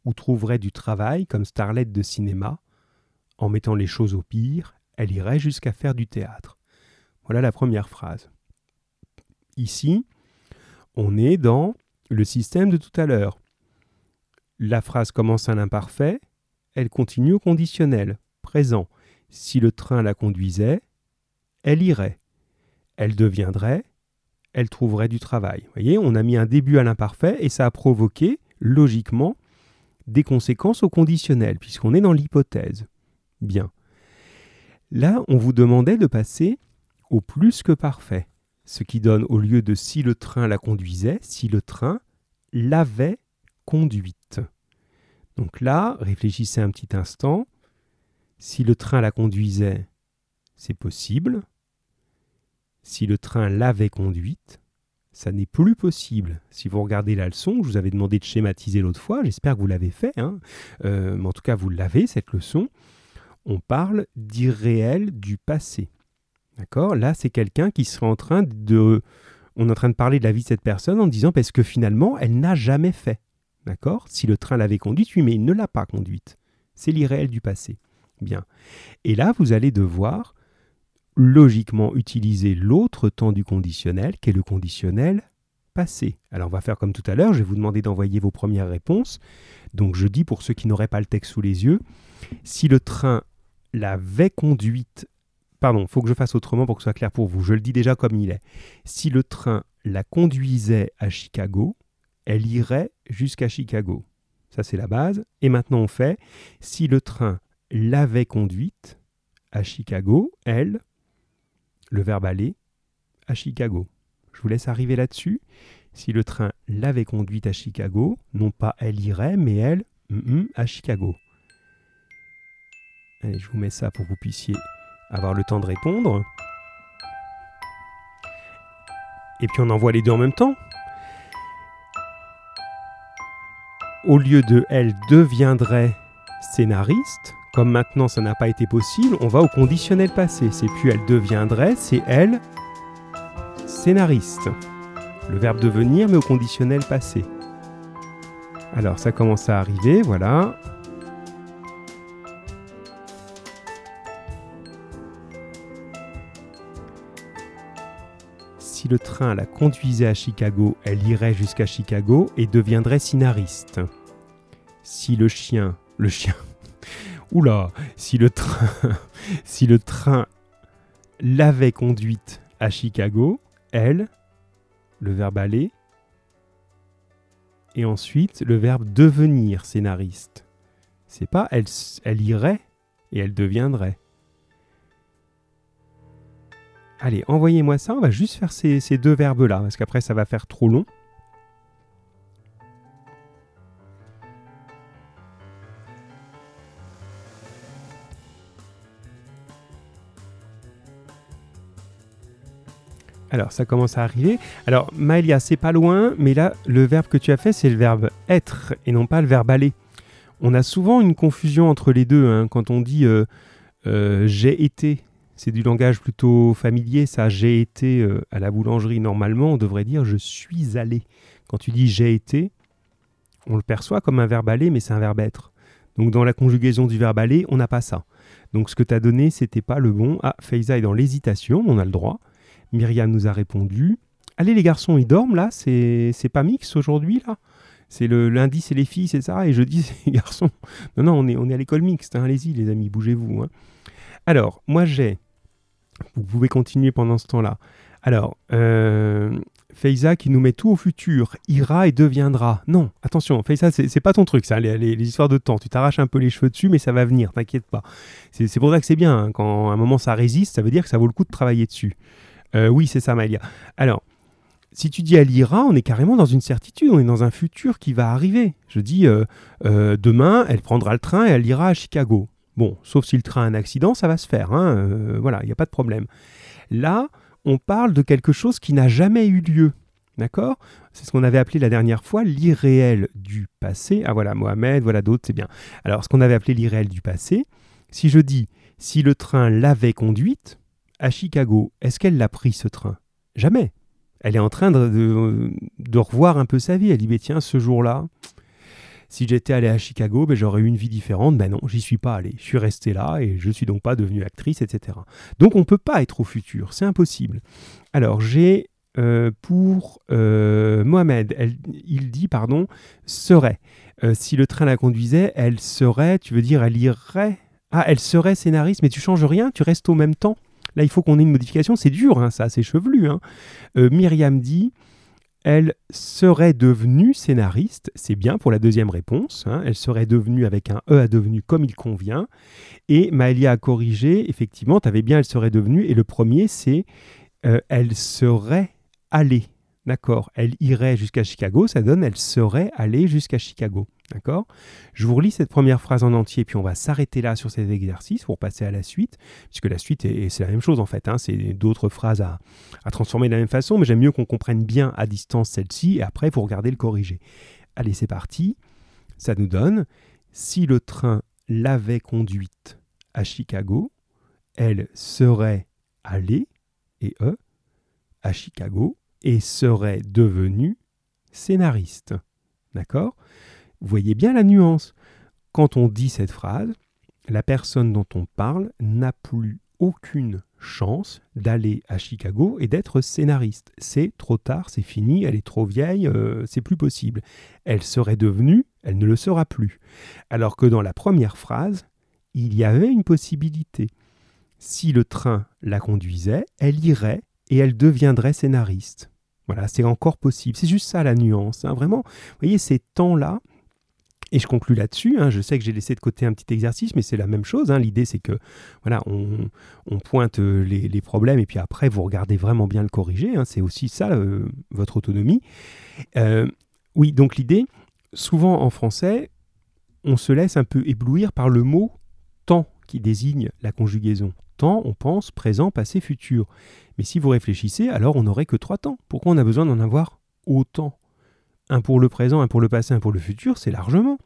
ou trouverait du travail comme starlette de cinéma. En mettant les choses au pire, elle irait jusqu'à faire du théâtre. Voilà la première phrase. Ici, on est dans le système de tout à l'heure. La phrase commence à l'imparfait, elle continue au conditionnel, présent. Si le train la conduisait, elle irait. Elle deviendrait, elle trouverait du travail. Vous voyez, on a mis un début à l'imparfait et ça a provoqué, logiquement, des conséquences au conditionnel, puisqu'on est dans l'hypothèse. Bien. Là, on vous demandait de passer au plus que parfait, ce qui donne au lieu de si le train la conduisait, si le train l'avait conduite. Donc là, réfléchissez un petit instant. Si le train la conduisait, c'est possible. Si le train l'avait conduite, ça n'est plus possible. Si vous regardez la leçon, je vous avais demandé de schématiser l'autre fois, j'espère que vous l'avez fait, hein. euh, mais en tout cas vous l'avez, cette leçon. On parle d'irréel du passé. D'accord Là, c'est quelqu'un qui serait en train de... On est en train de parler de la vie de cette personne en disant parce que finalement, elle n'a jamais fait. D'accord Si le train l'avait conduite, oui, mais il ne l'a pas conduite. C'est l'irréel du passé. Bien. Et là, vous allez devoir logiquement utiliser l'autre temps du conditionnel, qui est le conditionnel passé. Alors on va faire comme tout à l'heure, je vais vous demander d'envoyer vos premières réponses. Donc je dis pour ceux qui n'auraient pas le texte sous les yeux, si le train l'avait conduite, pardon, faut que je fasse autrement pour que ce soit clair pour vous, je le dis déjà comme il est. Si le train la conduisait à Chicago, elle irait jusqu'à Chicago. Ça c'est la base. Et maintenant on fait, si le train l'avait conduite à Chicago, elle, le verbe aller, à Chicago. Je vous laisse arriver là-dessus. Si le train l'avait conduite à Chicago, non pas elle irait, mais elle, à Chicago. Allez, je vous mets ça pour que vous puissiez avoir le temps de répondre. Et puis on envoie les deux en même temps. Au lieu de elle deviendrait scénariste, comme maintenant ça n'a pas été possible, on va au conditionnel passé. C'est plus elle deviendrait, c'est elle scénariste. Le verbe devenir, mais au conditionnel passé. Alors ça commence à arriver, voilà. Le train la conduisait à Chicago, elle irait jusqu'à Chicago et deviendrait scénariste. Si le chien, le chien, [laughs] Oula, si le train, [laughs] si le train l'avait conduite à Chicago, elle, le verbe aller, et ensuite le verbe devenir scénariste. C'est pas elle, elle irait et elle deviendrait. Allez, envoyez-moi ça, on va juste faire ces, deux verbes-là, parce qu'après ça va faire trop long. Alors, ça commence à arriver. Alors, Maëlia, c'est pas loin, mais là, le verbe que tu as fait, c'est le verbe être et non pas le verbe aller. On a souvent une confusion entre les deux. Hein. Quand on dit euh, euh, j'ai été, c'est du langage plutôt familier, ça. J'ai été euh, à la boulangerie, normalement, on devrait dire je suis allé. Quand tu dis j'ai été, on le perçoit comme un verbe aller, mais c'est un verbe être. Donc, dans la conjugaison du verbe aller, on n'a pas ça. Donc, ce que tu as donné, c'était pas le bon. Ah, Faiza est dans l'hésitation, on a le droit. Myriam nous a répondu. Allez les garçons, ils dorment là? C'est pas mix aujourd'hui là? C'est le lundi c'est les filles, c'est ça? Et jeudi [laughs] c'est les garçons. Non, non, on est, on est à l'école mixte. Hein. Allez-y les amis, bougez-vous. Hein. Alors, moi j'ai... Vous pouvez continuer pendant ce temps-là. Alors, euh, qui nous met tout au futur, ira et deviendra. Non, attention, Feiza, c'est pas ton truc, ça, les, histoires de temps. Tu t'arraches un peu les cheveux dessus, mais ça va venir, t'inquiète pas. C'est pour ça que c'est bien. Hein. Quand à un moment ça résiste, ça veut dire que ça vaut le coup de travailler dessus. Euh, oui, c'est ça, Maëlia. Alors, si tu dis elle ira, on est carrément dans une certitude, on est dans un futur qui va arriver. Je dis, euh, euh, demain, elle prendra le train et elle ira à Chicago. Bon, sauf si le train a un accident, ça va se faire. Hein, voilà, il n'y a pas de problème. Là, on parle de quelque chose qui n'a jamais eu lieu. D'accord? C'est ce qu'on avait appelé la dernière fois l'irréel du passé. Ah voilà, Mohamed, voilà d'autres, c'est bien. Alors, ce qu'on avait appelé l'irréel du passé, si je dis si le train l'avait conduite à Chicago, est-ce qu'elle l'a pris ce train? Jamais. Elle est en train de, de, revoir un peu sa vie. Elle dit, mais tiens, ce jour-là, si j'étais allé à Chicago, ben, j'aurais eu une vie différente. Ben non, j'y suis pas allé. Je suis resté là et je suis donc pas devenue actrice, etc. Donc on ne peut pas être au futur, c'est impossible. Alors j'ai euh, pour euh, Mohamed, il dit, pardon, serait. Euh, si le train la conduisait, elle serait, tu veux dire, elle irait? Ah, elle serait scénariste, mais tu changes rien, tu restes au même temps. Là, il faut qu'on ait une modification, c'est dur, hein, ça, c'est chevelu. Hein. Myriam dit, elle serait devenue scénariste, c'est bien pour la deuxième réponse, hein. elle serait devenue avec un E à devenu comme il convient, et Maëlia a corrigé, effectivement, tu avais bien elle serait devenue, et le premier c'est euh, elle serait allée, d'accord, elle irait jusqu'à Chicago, ça donne elle serait allée jusqu'à Chicago. D'accord? Je vous relis cette première phrase en entier, puis on va s'arrêter là sur cet exercice pour passer à la suite, puisque la suite, c'est la même chose en fait. Hein, c'est d'autres phrases à, transformer de la même façon, mais j'aime mieux qu'on comprenne bien à distance celle-ci, et après, vous regardez le corriger. Allez, c'est parti. Ça nous donne, si le train l'avait conduite à Chicago, elle serait allée, et E, à Chicago, et serait devenue scénariste. D'accord? Voyez bien la nuance. Quand on dit cette phrase, la personne dont on parle n'a plus aucune chance d'aller à Chicago et d'être scénariste. C'est trop tard, c'est fini, elle est trop vieille, euh, c'est plus possible. Elle serait devenue, elle ne le sera plus. Alors que dans la première phrase, il y avait une possibilité. Si le train la conduisait, elle irait et elle deviendrait scénariste. Voilà, c'est encore possible. C'est juste ça la nuance. Hein. Vraiment, vous voyez, ces temps-là, et je conclus là-dessus. Hein. je sais que j'ai laissé de côté un petit exercice, mais c'est la même chose. Hein. L'idée, c'est que voilà, on, pointe euh, les, problèmes et puis après, vous regardez vraiment bien le corriger. Hein. c'est aussi ça euh, votre autonomie. Euh, oui, donc l'idée, souvent en français, on se laisse un peu éblouir par le mot temps qui désigne la conjugaison. Temps, on pense présent, passé, futur. Mais si vous réfléchissez, alors on n'aurait que trois temps. Pourquoi on a besoin d'en avoir autant? Un pour le présent, un pour le passé, un pour le futur, c'est largement.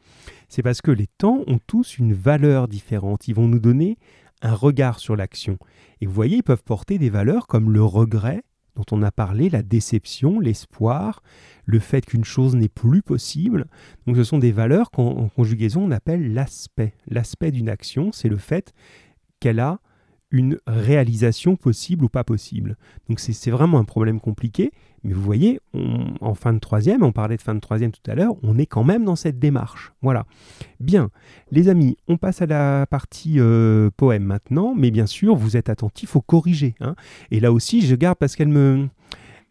C'est parce que les temps ont tous une valeur différente. Ils vont nous donner un regard sur l'action. Et vous voyez, ils peuvent porter des valeurs comme le regret, dont on a parlé, la déception, l'espoir, le fait qu'une chose n'est plus possible. Donc ce sont des valeurs qu'en conjugaison on appelle l'aspect. L'aspect d'une action, c'est le fait qu'elle a une réalisation possible ou pas possible. Donc c'est vraiment un problème compliqué, mais vous voyez, en fin de troisième, on parlait de fin de troisième tout à l'heure, on est quand même dans cette démarche. Voilà. Bien, les amis, on passe à la partie euh, poème maintenant, mais bien sûr, vous êtes attentifs au corriger. Hein. Et là aussi, je garde parce qu'elle me...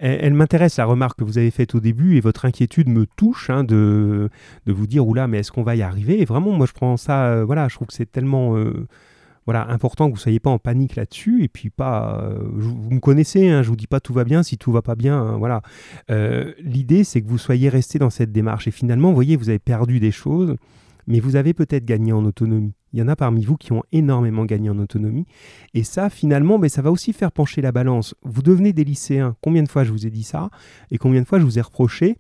Elle, m'intéresse la remarque que vous avez faite au début et votre inquiétude me touche hein, de, de vous dire oula mais est-ce qu'on va y arriver? Et vraiment moi je prends ça euh, voilà je trouve que c'est tellement euh, voilà, important que vous ne soyez pas en panique là-dessus. Et puis, pas, euh, vous me connaissez, hein, je ne vous dis pas tout va bien si tout va pas bien. Hein, voilà. Euh, l'idée, c'est que vous soyez resté dans cette démarche. Et finalement, vous voyez, vous avez perdu des choses, mais vous avez peut-être gagné en autonomie. Il y en a parmi vous qui ont énormément gagné en autonomie. Et ça, finalement, ben, ça va aussi faire pencher la balance. Vous devenez des lycéens. Combien de fois je vous ai dit ça Et combien de fois je vous ai reproché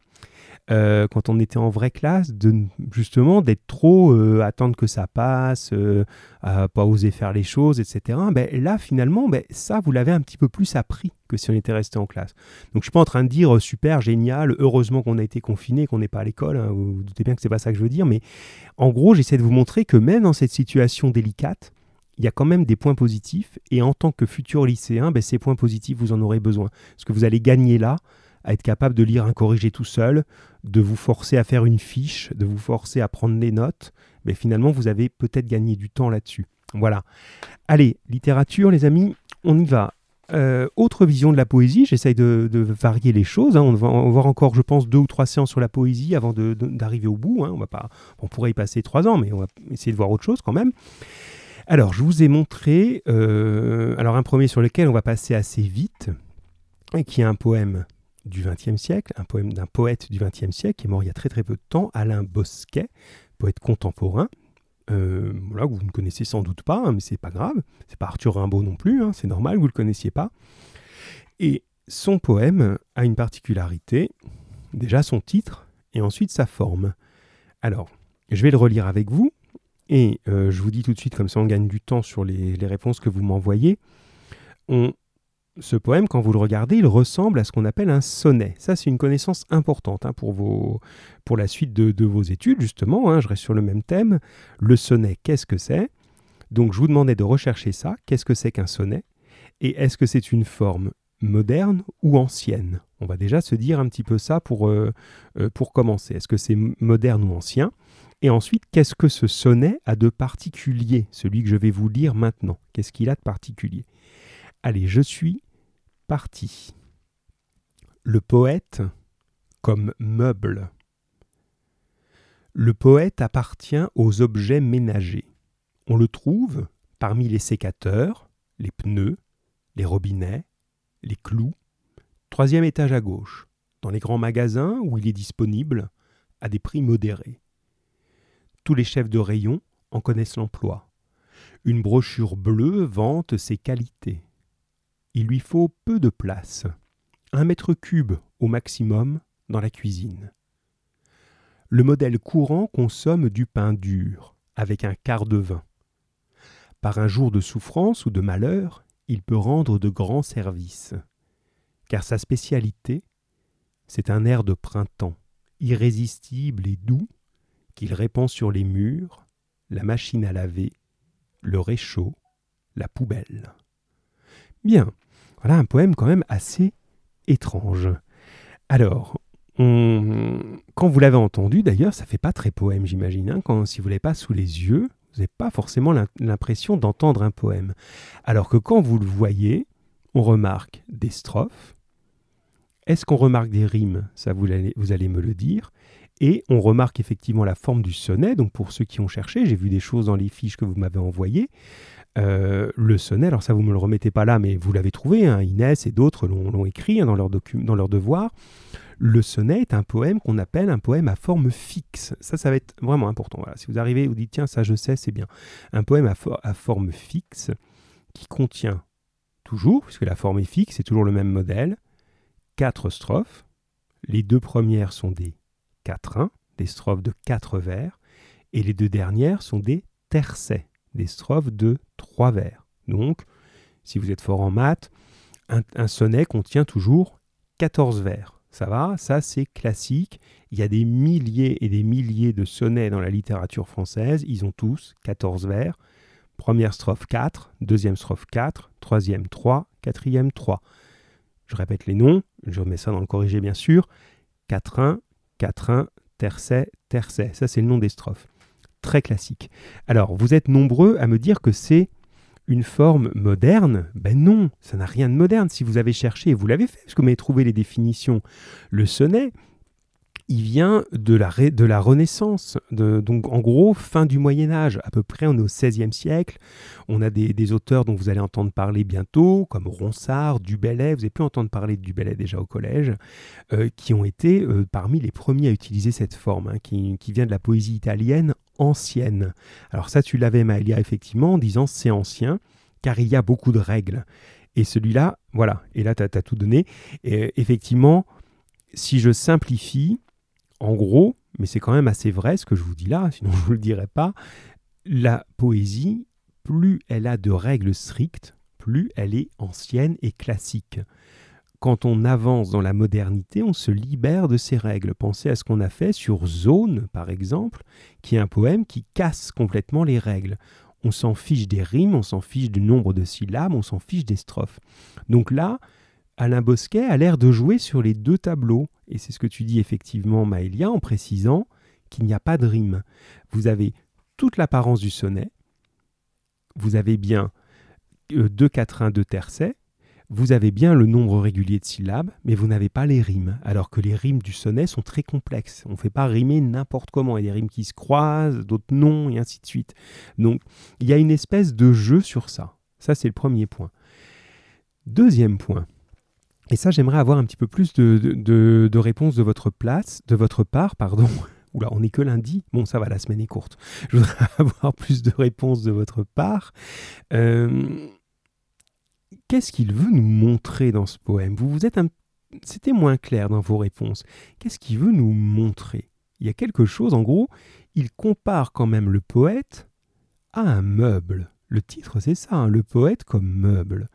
euh, quand on était en vraie classe, de, justement d'être trop euh, attendre que ça passe, euh, pas oser faire les choses, etc. Ben, là, finalement, ben, ça, vous l'avez un petit peu plus appris que si on était resté en classe. Donc, je suis pas en train de dire super, génial, heureusement qu'on a été confiné, qu'on n'est pas à l'école. Hein, vous, doutez bien que c'est pas ça que je veux dire, mais en gros, j'essaie de vous montrer que même dans cette situation délicate, il y a quand même des points positifs. Et en tant que futur lycéen, ben, ces points positifs, vous en aurez besoin. Parce que vous allez gagner là à être capable de lire un corrigé tout seul, de vous forcer à faire une fiche, de vous forcer à prendre des notes, mais finalement vous avez peut-être gagné du temps là-dessus. Voilà. Allez, littérature les amis, on y va. euh, autre vision de la poésie. J'essaye de, varier les choses. Hein. On, va, voir encore, je pense, deux ou trois séances sur la poésie avant d'arriver au bout. Hein. On, va pas, on pourrait y passer trois ans, mais on va essayer de voir autre chose quand même. Alors, je vous ai montré euh, alors un premier sur lequel on va passer assez vite, qui est un poème du XXe siècle, un poème d'un poète du XXe siècle qui est mort il y a très très peu de temps, Alain Bosquet, poète contemporain. Euh, que vous ne connaissez sans doute pas, hein, mais c'est pas grave. C'est pas Arthur Rimbaud non plus, hein, c'est normal, vous le connaissiez pas. Et son poème a une particularité, déjà son titre et ensuite sa forme. Alors, je vais le relire avec vous et euh, je vous dis tout de suite, comme ça on gagne du temps sur les, les réponses que vous m'envoyez. On, ce poème, quand vous le regardez, il ressemble à ce qu'on appelle un sonnet. Ça, c'est une connaissance importante hein, pour, vos, pour la suite de, vos études, justement. Hein. je reste sur le même thème. Le sonnet, qu'est-ce que c'est? Donc, je vous demandais de rechercher ça. Qu'est-ce que c'est qu'un sonnet? Et est-ce que c'est une forme moderne ou ancienne? On va déjà se dire un petit peu ça pour, euh, euh, pour commencer. Est-ce que c'est moderne ou ancien? Et ensuite, qu'est-ce que ce sonnet a de particulier, celui que je vais vous lire maintenant Qu'est-ce qu'il a de particulier? Allez, je suis parti. Le poète comme meuble. Le poète appartient aux objets ménagers. On le trouve parmi les sécateurs, les pneus, les robinets, les clous. Troisième étage à gauche, dans les grands magasins où il est disponible à des prix modérés. Tous les chefs de rayon en connaissent l'emploi. Une brochure bleue vante ses qualités il lui faut peu de place, un mètre cube au maximum dans la cuisine. Le modèle courant consomme du pain dur, avec un quart de vin. Par un jour de souffrance ou de malheur, il peut rendre de grands services, car sa spécialité, c'est un air de printemps, irrésistible et doux, qu'il répand sur les murs, la machine à laver, le réchaud, la poubelle. Bien, voilà un poème quand même assez étrange. Alors, quand vous l'avez entendu, d'ailleurs, ça fait pas très poème, j'imagine. Hein, quand, si vous l'avez pas sous les yeux, vous n'avez pas forcément l'impression d'entendre un poème. Alors que quand vous le voyez, on remarque des strophes. Est-ce qu'on remarque des rimes? Ça, vous allez, vous allez me le dire. Et on remarque effectivement la forme du sonnet. Donc pour ceux qui ont cherché, j'ai vu des choses dans les fiches que vous m'avez envoyées. Euh, le sonnet, alors ça vous me le remettez pas là, mais vous l'avez trouvé, hein, Inès et d'autres l'ont écrit hein, dans, leur dans devoir. Le sonnet est un poème qu'on appelle un poème à forme fixe. Ça, ça va être vraiment important. Voilà. Si vous arrivez, vous dites, tiens, ça je sais, c'est bien. Un poème à, à, forme fixe qui contient toujours, puisque la forme est fixe, c'est toujours le même modèle, quatre strophes. Les deux premières sont des quatrains, des strophes de quatre vers, et les deux dernières sont des tercets, des strophes de trois vers. Donc, si vous êtes fort en maths, un, sonnet contient toujours 14 vers. Ça va, ça c'est classique. Il y a des milliers et des milliers de sonnets dans la littérature française. Ils ont tous 14 vers. Première strophe 4, deuxième strophe 4, troisième 3, quatrième 3. Je répète les noms, je remets ça dans le corrigé bien sûr. 4-1, 4-1, tercet, tercet. Ça c'est le nom des strophes très classique. Alors, vous êtes nombreux à me dire que c'est une forme moderne Ben non, ça n'a rien de moderne. Si vous avez cherché, et vous l'avez fait, parce que vous m'avez trouvé les définitions, le sonnet, il vient de la, de la Renaissance, donc en gros fin du Moyen Âge, à peu près on est au XVIe siècle. On a des, auteurs dont vous allez entendre parler bientôt, comme Ronsard, Dubellay, vous avez pu entendre parler de Dubellay déjà au collège, euh, qui ont été euh, parmi les premiers à utiliser cette forme, hein, qui, vient de la poésie italienne ancienne. Alors ça tu l'avais Maëlia effectivement en disant c'est ancien, car il y a beaucoup de règles. Et celui-là, voilà, et là tu as, tout donné. Et effectivement, si je simplifie, en gros, mais c'est quand même assez vrai ce que je vous dis là, [laughs] sinon je ne vous le dirai pas, la poésie, plus elle a de règles strictes, plus elle est ancienne et classique. Quand on avance dans la modernité, on se libère de ces règles. Pensez à ce qu'on a fait sur Zone, par exemple, qui est un poème qui casse complètement les règles. On s'en fiche des rimes, on s'en fiche du nombre de syllabes, on s'en fiche des strophes. Donc là, Alain Bosquet a l'air de jouer sur les deux tableaux. Et c'est ce que tu dis effectivement, Maëlia, en précisant qu'il n'y a pas de rime. Vous avez toute l'apparence du sonnet, vous avez bien 2 4 1 2 tercets, vous avez bien le nombre régulier de syllabes, mais vous n'avez pas les rimes, alors que les rimes du sonnet sont très complexes. On ne fait pas rimer n'importe comment. Il y a des rimes qui se croisent, d'autres non, et ainsi de suite. Donc, il y a une espèce de jeu sur ça. Ça, c'est le premier point. Deuxième point. Et ça, j'aimerais avoir un petit peu plus de, réponses de votre place, de votre part, pardon. [laughs] Oula, on n'est que lundi. Bon, ça va, la semaine est courte. Je voudrais [laughs] avoir plus de réponses de votre part. Euh, qu'est-ce qu'il veut nous montrer dans ce poème? Vous vous êtes un... C'était moins clair dans vos réponses. Qu'est-ce qu'il veut nous montrer? Il y a quelque chose, en gros, il compare quand même le poète à un meuble. Le titre, c'est ça, hein, le poète comme meuble.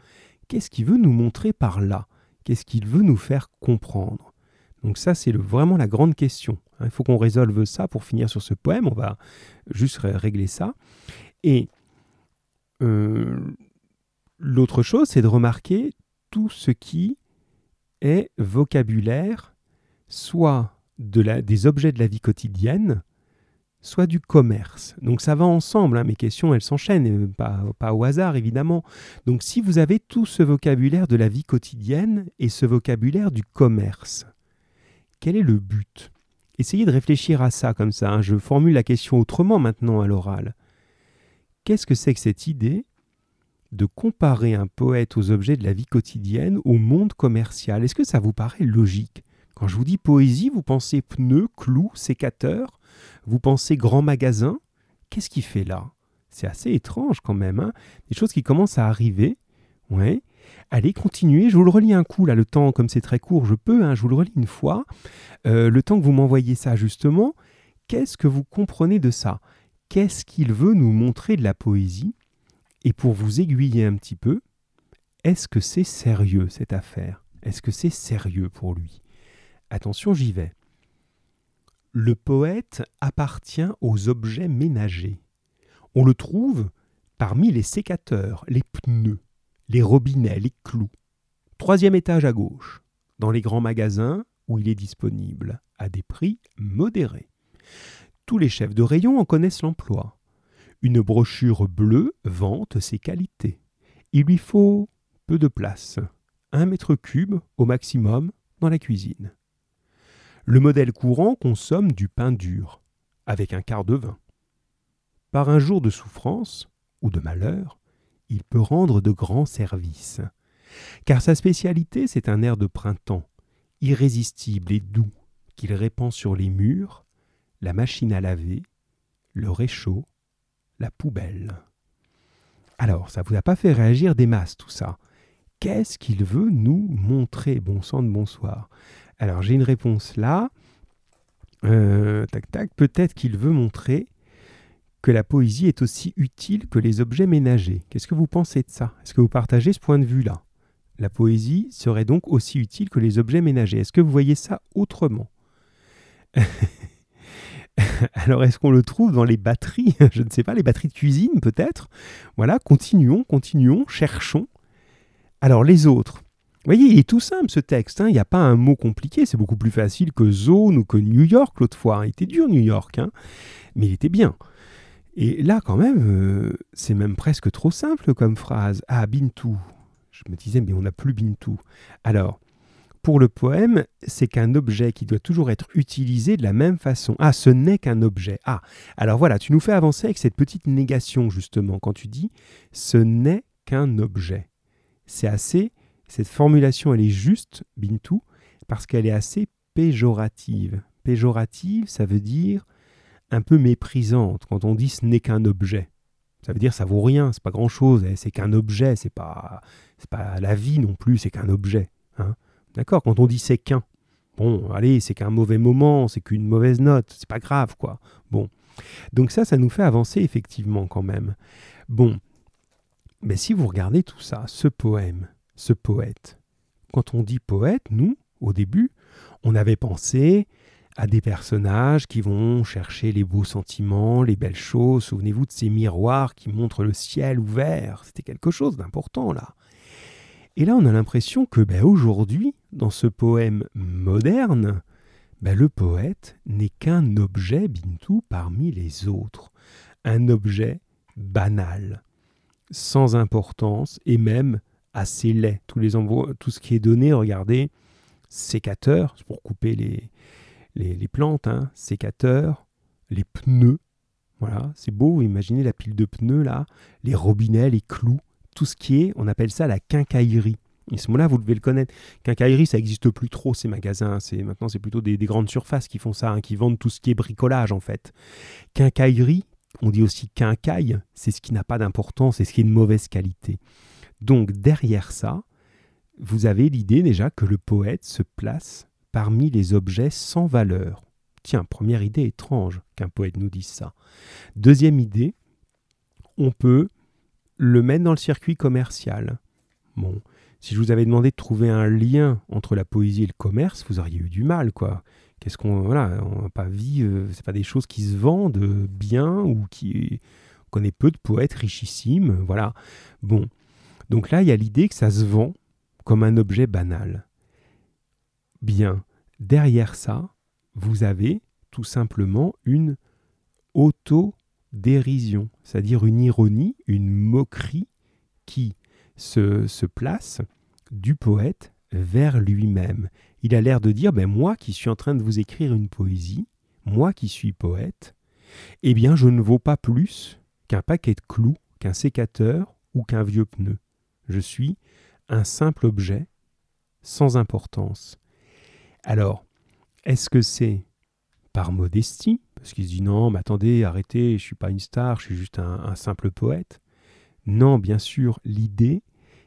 Qu'est-ce qu'il veut nous montrer par là? Qu'est-ce qu'il veut nous faire comprendre? Donc ça, c'est vraiment la grande question. Hein. Il faut qu'on résolve ça pour finir sur ce poème. On va juste régler ça. Et euh, L'autre chose, c'est de remarquer tout ce qui est vocabulaire, soit des objets de la vie quotidienne, soit du commerce. Donc ça va ensemble, hein. mes questions elles s'enchaînent, pas, pas au hasard évidemment. Donc si vous avez tout ce vocabulaire de la vie quotidienne et ce vocabulaire du commerce, quel est le but? Essayez de réfléchir à ça comme ça. Hein. Je formule la question autrement maintenant à l'oral. Qu'est-ce que c'est que cette idée de comparer un poète aux objets de la vie quotidienne au monde commercial. Est-ce que ça vous paraît logique? Quand je vous dis poésie, vous pensez pneus, clous, sécateurs? Vous pensez grand magasin? Qu'est-ce qu'il fait là? C'est assez étrange quand même. Hein Des choses qui commencent à arriver. Allez, continuez. Je vous le relis un coup, là, le temps, comme c'est très court, je peux, hein, je vous le relis une fois. Euh, le temps que vous m'envoyez ça, justement, qu'est-ce que vous comprenez de ça? Qu'est-ce qu'il veut nous montrer de la poésie? Et pour vous aiguiller un petit peu, est-ce que c'est sérieux cette affaire? Est-ce que c'est sérieux pour lui? Attention, j'y vais. Le poète appartient aux objets ménagers. On le trouve parmi les sécateurs, les pneus, les robinets, les clous. Troisième étage à gauche, dans les grands magasins où il est disponible, à des prix modérés. Tous les chefs de rayon en connaissent l'emploi. Une brochure bleue vante ses qualités. Il lui faut peu de place, un mètre cube au maximum dans la cuisine. Le modèle courant consomme du pain dur, avec un quart de vin. Par un jour de souffrance ou de malheur, il peut rendre de grands services, car sa spécialité c'est un air de printemps, irrésistible et doux, qu'il répand sur les murs, la machine à laver, le réchaud la poubelle. Alors, ça ne vous a pas fait réagir des masses, tout ça? Qu'est-ce qu'il veut nous montrer? Bon sang de bonsoir. Alors, j'ai une réponse là. Euh, tac, tac. Peut-être qu'il veut montrer que la poésie est aussi utile que les objets ménagers. Qu'est-ce que vous pensez de ça? Est-ce que vous partagez ce point de vue-là? La poésie serait donc aussi utile que les objets ménagers. Est-ce que vous voyez ça autrement? [laughs] [laughs] Alors, est-ce qu'on le trouve dans les batteries? [laughs] Je ne sais pas, les batteries de cuisine peut-être Voilà, continuons, continuons, cherchons. Alors, les autres. Vous voyez, il est tout simple ce texte, hein. il n'y a pas un mot compliqué, c'est beaucoup plus facile que zone ou que New York l'autre fois. Il était dur New York, hein. mais il était bien. Et là, quand même, euh, c'est même presque trop simple comme phrase. Ah, Bintou. Je me disais, mais on n'a plus Bintou. Alors, pour le poème, c'est qu'un objet qui doit toujours être utilisé de la même façon. Ah, ce n'est qu'un objet. Ah, alors voilà, tu nous fais avancer avec cette petite négation, justement, quand tu dis ce n'est qu'un objet. C'est assez, cette formulation, elle est juste, Bintou, parce qu'elle est assez péjorative. Péjorative, ça veut dire un peu méprisante quand on dit ce n'est qu'un objet. Ça veut dire ça vaut rien, c'est pas grand chose, eh, c'est qu'un objet, c'est pas, pas la vie non plus, c'est qu'un objet. Hein. D'accord Quand on dit c'est qu'un, bon, allez, c'est qu'un mauvais moment, c'est qu'une mauvaise note, c'est pas grave, quoi. Bon. Donc ça, ça nous fait avancer effectivement quand même. Bon. Mais si vous regardez tout ça, ce poème, ce poète, quand on dit poète, nous, au début, on avait pensé à des personnages qui vont chercher les beaux sentiments, les belles choses. Souvenez-vous de ces miroirs qui montrent le ciel ouvert. C'était quelque chose d'important là. Et là, on a l'impression que ben, aujourd'hui, dans ce poème moderne, ben, le poète n'est qu'un objet Bintou parmi les autres, un objet banal, sans importance et même assez laid. Tous les tout ce qui est donné, regardez, sécateur, pour couper les, les, plantes, hein, sécateur, les pneus, voilà, c'est beau, imaginez la pile de pneus là, les robinets, les clous, tout ce qui est, on appelle ça la quincaillerie. Et ce mot-là, vous devez le connaître. Quincaillerie, ça n'existe plus trop, ces magasins. C'est Maintenant, c'est plutôt des, grandes surfaces qui font ça, hein, qui vendent tout ce qui est bricolage, en fait. Quincaillerie, on dit aussi quincaille, c'est ce qui n'a pas d'importance, c'est ce qui est de mauvaise qualité. Donc, derrière ça, vous avez l'idée déjà que le poète se place parmi les objets sans valeur. Tiens, première idée étrange qu'un poète nous dise ça. Deuxième idée, on peut le mettre dans le circuit commercial. Bon, si je vous avais demandé de trouver un lien entre la poésie et le commerce, vous auriez eu du mal, quoi. Qu'est-ce qu'on voilà, on pas vivre, c'est pas des choses qui se vendent bien ou qui on connaît peu de poètes richissimes, voilà. Bon, donc là il y a l'idée que ça se vend comme un objet banal. Bien, derrière ça, vous avez tout simplement une auto-dérision, c'est-à-dire une ironie, une moquerie qui se, place du poète vers lui-même. Il a l'air de dire, ben moi qui suis en train de vous écrire une poésie, moi qui suis poète, eh bien je ne vaux pas plus qu'un paquet de clous, qu'un sécateur ou qu'un vieux pneu. Je suis un simple objet sans importance. Alors, est-ce que c'est par modestie, parce qu'il se dit non, mais attendez, arrêtez, je ne suis pas une star, je suis juste un simple poète Non, bien sûr, l'idée,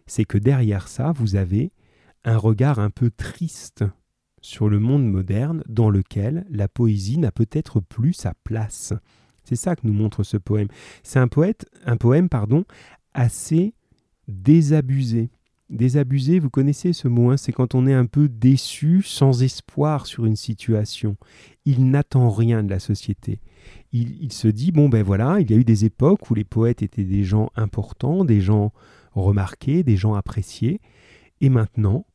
c'est que derrière ça, vous avez un regard un peu triste sur le monde moderne dans lequel la poésie n'a peut-être plus sa place. C'est ça que nous montre ce poème. C'est un poète, un poème pardon, assez désabusé. Désabusé, vous connaissez ce mot, hein, c'est quand on est un peu déçu, sans espoir sur une situation. Il n'attend rien de la société. Il, il, se dit, bon ben voilà, il y a eu des époques où les poètes étaient des gens importants, des gens remarqués, des gens appréciés, et maintenant,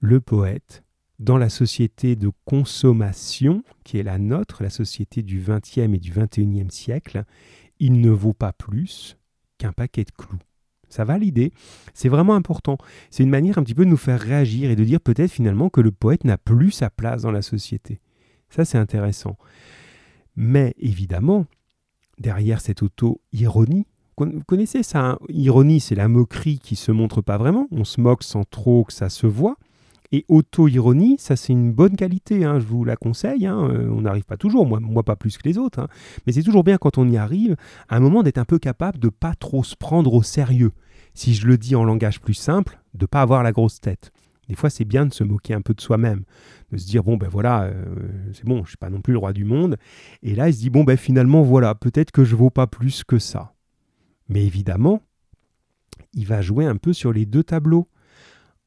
le poète, dans la société de consommation qui est la nôtre, la société du XXe et du XXIe siècle, il ne vaut pas plus qu'un paquet de clous. Ça va l'idée? C'est vraiment important. C'est une manière un petit peu de nous faire réagir et de dire peut-être finalement que le poète n'a plus sa place dans la société. Ça, c'est intéressant. Mais évidemment, derrière cette auto-ironie, vous connaissez ça, hein? Ironie, c'est la moquerie qui se montre pas vraiment, on se moque sans trop que ça se voit. Et auto-ironie, ça c'est une bonne qualité, hein, je vous la conseille, hein, euh, on n'arrive pas toujours, moi, pas plus que les autres, mais c'est toujours bien quand on y arrive, à un moment d'être un peu capable de pas trop se prendre au sérieux. Si je le dis en langage plus simple, de pas avoir la grosse tête. Des fois, c'est bien de se moquer un peu de soi-même, de se dire bon ben voilà, euh, c'est bon, je suis pas non plus le roi du monde. Et là, il se dit bon ben finalement voilà, peut-être que je vaux pas plus que ça. Mais évidemment, il va jouer un peu sur les deux tableaux.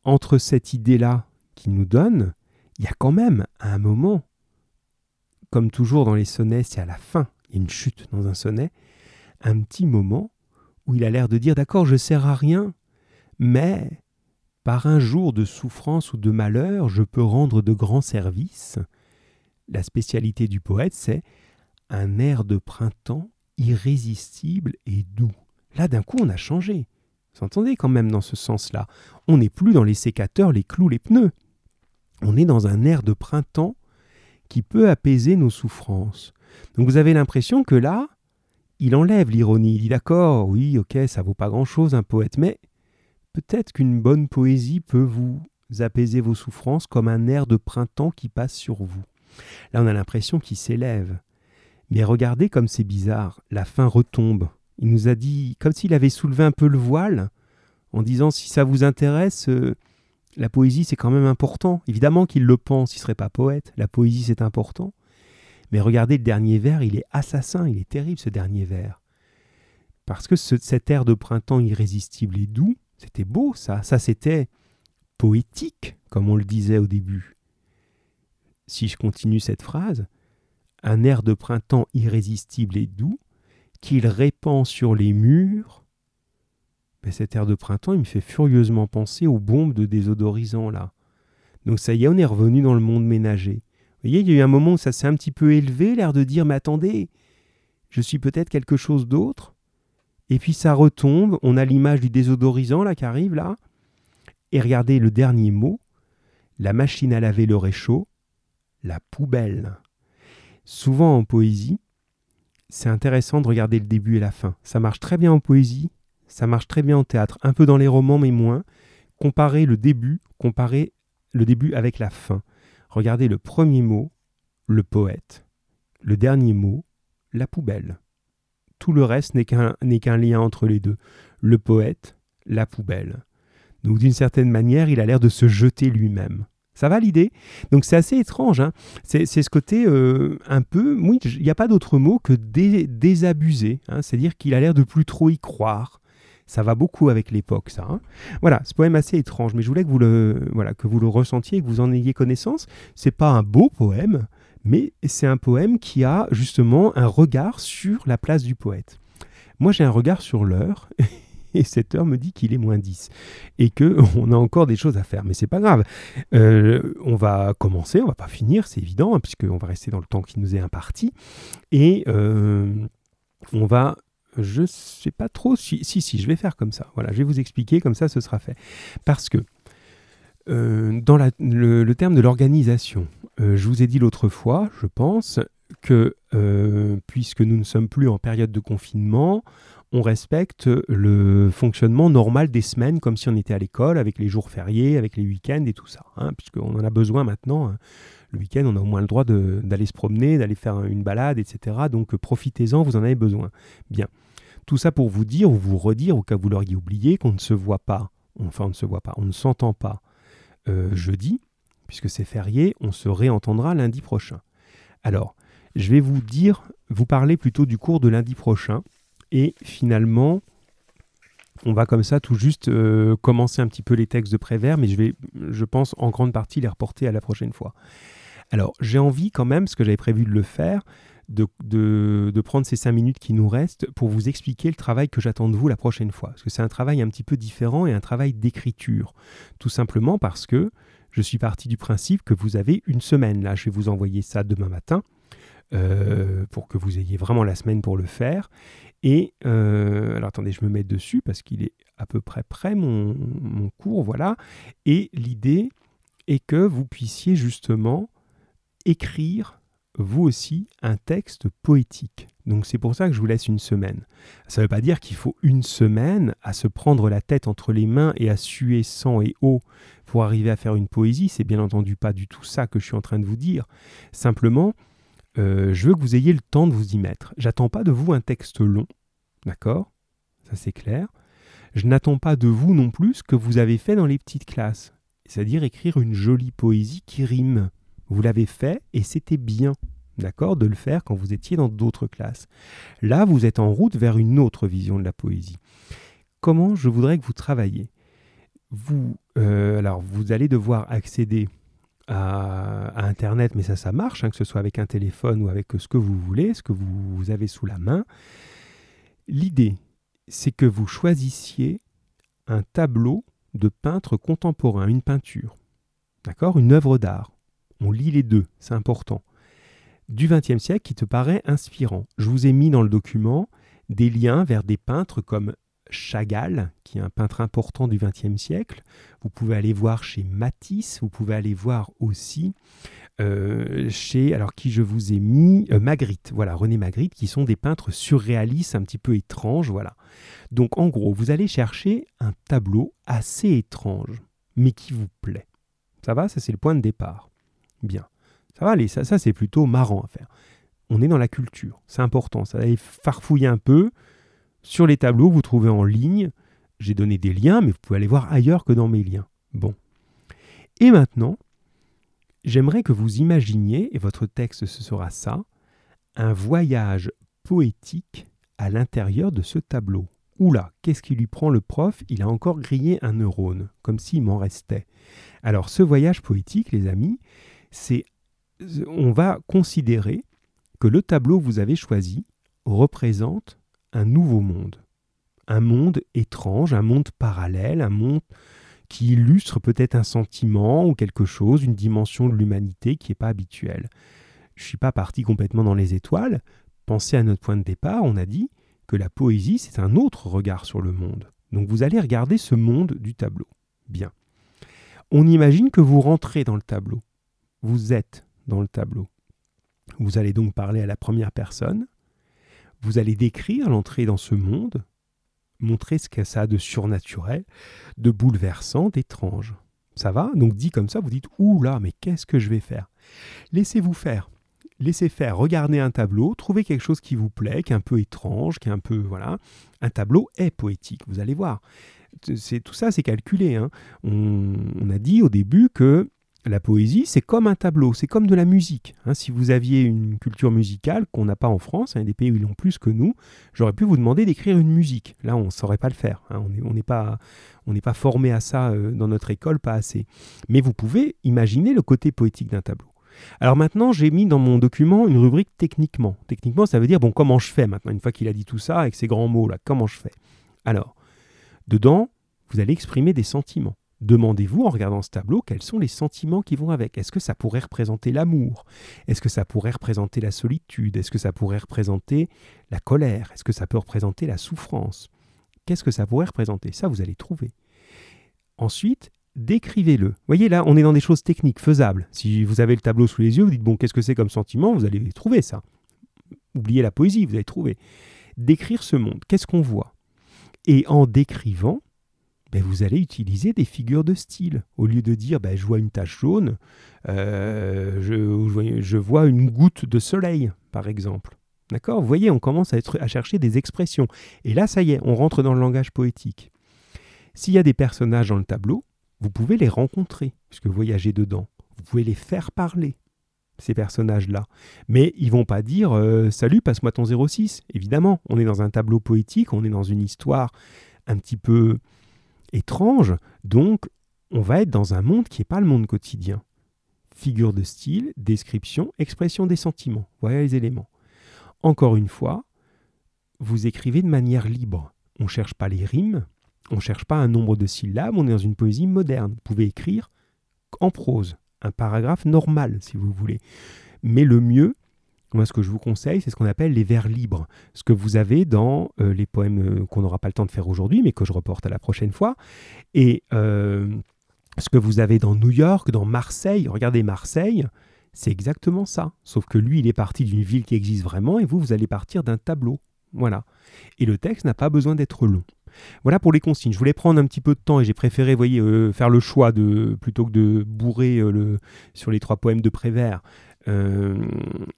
Entre cette idée-là nous donne, il y a quand même un moment, comme toujours dans les sonnets, c'est à la fin, il y a une chute dans un sonnet, un petit moment où il a l'air de dire d'accord, je sers à rien, mais par un jour de souffrance ou de malheur, je peux rendre de grands services. La spécialité du poète, c'est un air de printemps irrésistible et doux. Là, d'un coup, on a changé. Vous entendez quand même dans ce sens-là. On n'est plus dans les sécateurs, les clous, les pneus. On est dans un air de printemps qui peut apaiser nos souffrances. Donc vous avez l'impression que là, il enlève l'ironie. Il dit d'accord, oui, ok, ça vaut pas grand-chose un poète, mais peut-être qu'une bonne poésie peut vous apaiser vos souffrances comme un air de printemps qui passe sur vous. Là, on a l'impression qu'il s'élève. Mais regardez comme c'est bizarre, la fin retombe. Il nous a dit, comme s'il avait soulevé un peu le voile, en disant si ça vous intéresse, euh, la poésie c'est quand même important. Évidemment qu'il le pense, il ne serait pas poète, la poésie c'est important. Mais regardez le dernier vers, il est assassin, il est terrible ce dernier vers. Parce que cet air de printemps irrésistible et doux, c'était beau ça, ça c'était poétique, comme on le disait au début. Si je continue cette phrase, un air de printemps irrésistible et doux, qu'il répand sur les murs, mais cet air de printemps, il me fait furieusement penser aux bombes de désodorisant là. Donc ça y est, on est revenu dans le monde ménager. Vous voyez, il y a eu un moment où ça s'est un petit peu élevé, l'air de dire, mais attendez, je suis peut-être quelque chose d'autre. Et puis ça retombe, on a l'image du désodorisant là qui arrive là. Et regardez le dernier mot, la machine à laver le réchaud, la poubelle. Souvent en poésie, c'est intéressant de regarder le début et la fin. Ça marche très bien en poésie, ça marche très bien en théâtre, un peu dans les romans mais moins. Comparez le début, comparez le début avec la fin. Regardez le premier mot, le poète. Le dernier mot, la poubelle. Tout le reste n'est qu'un lien entre les deux. Le poète, la poubelle. Donc d'une certaine manière, il a l'air de se jeter lui-même. Ça va l'idée? Donc c'est assez étrange. Hein. c'est ce côté euh, un peu, oui, il n'y a pas d'autre mot que désabusé. Hein. C'est-à-dire qu'il a l'air de plus trop y croire. Ça va beaucoup avec l'époque, ça. Hein. Voilà, ce poème assez étrange, mais je voulais que vous le, voilà, que vous le ressentiez, que vous en ayez connaissance. C'est pas un beau poème, mais c'est un poème qui a justement un regard sur la place du poète. Moi, j'ai un regard sur l'heure [laughs] et cette heure me dit qu'il est moins 10 et que [laughs] on a encore des choses à faire. Mais c'est pas grave. Euh, on va commencer, on va pas finir, c'est évident, hein, puisqu'on va rester dans le temps qui nous est imparti. Et euh, on va je sais pas trop si, si, si, je vais faire comme ça. Voilà, je vais vous expliquer, comme ça ce sera fait. Parce que euh, dans le, terme de l'organisation, je vous ai dit l'autre fois, je pense, que puisque nous ne sommes plus en période de confinement, on respecte le fonctionnement normal des semaines comme si on était à l'école, avec les jours fériés, avec les week-ends et tout ça. Hein, puisqu'on en a besoin maintenant. Hein. Le week-end, on a au moins le droit d'aller se promener, d'aller faire une balade, etc. Donc profitez-en, vous en avez besoin. Bien. Tout ça pour vous dire ou vous redire, au cas où vous l'auriez oublié, qu'on ne se voit pas, enfin on ne se voit pas, on ne s'entend pas euh, jeudi, puisque c'est férié, on se réentendra lundi prochain. Alors, je vais vous dire, vous parler plutôt du cours de lundi prochain, et finalement, on va comme ça tout juste euh, commencer un petit peu les textes de Prévert, mais je vais, je pense, en grande partie les reporter à la prochaine fois. Alors, j'ai envie quand même, ce que j'avais prévu de le faire, de, prendre ces cinq minutes qui nous restent pour vous expliquer le travail que j'attends de vous la prochaine fois. Parce que c'est un travail un petit peu différent et un travail d'écriture. Tout simplement parce que je suis parti du principe que vous avez une semaine. Là, je vais vous envoyer ça demain matin. Euh, pour que vous ayez vraiment la semaine pour le faire. Et euh, alors attendez, je me mets dessus parce qu'il est à peu près prêt mon, cours, voilà. Et l'idée est que vous puissiez justement écrire vous aussi un texte poétique. Donc c'est pour ça que je vous laisse une semaine. Ça ne veut pas dire qu'il faut une semaine à se prendre la tête entre les mains et à suer sang et eau pour arriver à faire une poésie. C'est bien entendu pas du tout ça que je suis en train de vous dire. Simplement, euh, je veux que vous ayez le temps de vous y mettre. J'attends pas de vous un texte long, d'accord? Ça c'est clair. Je n'attends pas de vous non plus ce que vous avez fait dans les petites classes, c'est-à-dire écrire une jolie poésie qui rime. Vous l'avez fait et c'était bien, d'accord, de le faire quand vous étiez dans d'autres classes. Là, vous êtes en route vers une autre vision de la poésie. Comment je voudrais que vous travailliez? Vous, euh, alors, vous allez devoir accéder à, Internet, mais ça, ça marche, hein, que ce soit avec un téléphone ou avec ce que vous voulez, ce que vous, avez sous la main. L'idée, c'est que vous choisissiez un tableau de peintre contemporain, une peinture, d'accord, une œuvre d'art. On lit les deux, c'est important. Du XXe siècle qui te paraît inspirant. Je vous ai mis dans le document des liens vers des peintres comme Chagall, qui est un peintre important du XXe siècle. Vous pouvez aller voir chez Matisse, vous pouvez aller voir aussi euh, chez, alors qui je vous ai mis, euh, Magritte, voilà, René Magritte, qui sont des peintres surréalistes, un petit peu étranges, voilà. Donc en gros, vous allez chercher un tableau assez étrange, mais qui vous plaît. Ça va, ça c'est le point de départ. Bien. Ça va aller, ça, c'est plutôt marrant à faire. On est dans la culture, c'est important, ça va farfouiller un peu, sur les tableaux, vous trouvez en ligne, j'ai donné des liens, mais vous pouvez aller voir ailleurs que dans mes liens. Bon. Et maintenant, j'aimerais que vous imaginiez, et votre texte ce sera ça, un voyage poétique à l'intérieur de ce tableau. Oula, qu'est-ce qui lui prend le prof? Il a encore grillé un neurone, comme s'il m'en restait. Alors ce voyage poétique, les amis, on va considérer que le tableau que vous avez choisi représente un nouveau monde. Un monde étrange, un monde parallèle, un monde qui illustre peut-être un sentiment ou quelque chose, une dimension de l'humanité qui n'est pas habituelle. Je ne suis pas parti complètement dans les étoiles. Pensez à notre point de départ, on a dit que la poésie, c'est un autre regard sur le monde. Donc vous allez regarder ce monde du tableau. Bien. On imagine que vous rentrez dans le tableau. Vous êtes dans le tableau. Vous allez donc parler à la première personne. Vous allez décrire l'entrée dans ce monde, montrer ce que ça a de surnaturel, de bouleversant, d'étrange. Ça va? Donc dit comme ça, vous dites Ouh là, mais qu'est-ce que je vais faire? Laissez-vous faire. Laissez faire, regardez un tableau, trouvez quelque chose qui vous plaît, qui est un peu étrange, qui est un peu. Voilà. Un tableau est poétique, vous allez voir. C'est, tout ça, c'est calculé. Hein. on, a dit au début que la poésie, c'est comme un tableau, c'est comme de la musique. Hein. si vous aviez une culture musicale qu'on n'a pas en France, a des pays où ils l'ont plus que nous, j'aurais pu vous demander d'écrire une musique. Là, on ne saurait pas le faire. Hein. on n'est pas, pas formé à ça euh, dans notre école, pas assez. Mais vous pouvez imaginer le côté poétique d'un tableau. Alors maintenant, j'ai mis dans mon document une rubrique techniquement. Techniquement, ça veut dire, bon, comment je fais maintenant, une fois qu'il a dit tout ça, avec ces grands mots-là, comment je fais? Alors, dedans, vous allez exprimer des sentiments. Demandez-vous en regardant ce tableau quels sont les sentiments qui vont avec? Est-ce que ça pourrait représenter l'amour? Est-ce que ça pourrait représenter la solitude? Est-ce que ça pourrait représenter la colère? Est-ce que ça peut représenter la souffrance? Qu'est-ce que ça pourrait représenter? Ça, vous allez trouver. Ensuite, décrivez-le. voyez là, on est dans des choses techniques, faisables. Si vous avez le tableau sous les yeux, vous dites, bon, qu'est-ce que c'est comme sentiment? Vous allez trouver ça. Oubliez la poésie, vous allez trouver. Décrire ce monde, qu'est-ce qu'on voit? Et en décrivant, ben, vous allez utiliser des figures de style. Au lieu de dire ben, je vois une tache jaune, euh, je, vois une goutte de soleil, par exemple. D'accord? Vous voyez, on commence à, chercher des expressions. Et là, ça y est, on rentre dans le langage poétique. S'il y a des personnages dans le tableau, vous pouvez les rencontrer, puisque vous voyagez dedans. Vous pouvez les faire parler, ces personnages-là. Mais ils vont pas dire euh, Salut, passe-moi ton 06. Évidemment, on est dans un tableau poétique, on est dans une histoire un petit peu étrange, donc on va être dans un monde qui n'est pas le monde quotidien. Figure de style, description, expression des sentiments. Voilà les éléments. Encore une fois, vous écrivez de manière libre. On ne cherche pas les rimes, on ne cherche pas un nombre de syllabes, on est dans une poésie moderne. Vous pouvez écrire en prose, un paragraphe normal si vous voulez. Mais le mieux, moi, ce que je vous conseille, c'est ce qu'on appelle les vers libres. Ce que vous avez dans euh, les poèmes euh, qu'on n'aura pas le temps de faire aujourd'hui, mais que je reporte à la prochaine fois. Et euh, ce que vous avez dans New York, dans Marseille. Regardez Marseille, c'est exactement ça. Sauf que lui, il est parti d'une ville qui existe vraiment, et vous, vous allez partir d'un tableau. Voilà. Et le texte n'a pas besoin d'être long. Voilà pour les consignes. Je voulais prendre un petit peu de temps et j'ai préféré, voyez, faire le choix de plutôt que de bourrer le, sur les trois poèmes de Prévert, euh,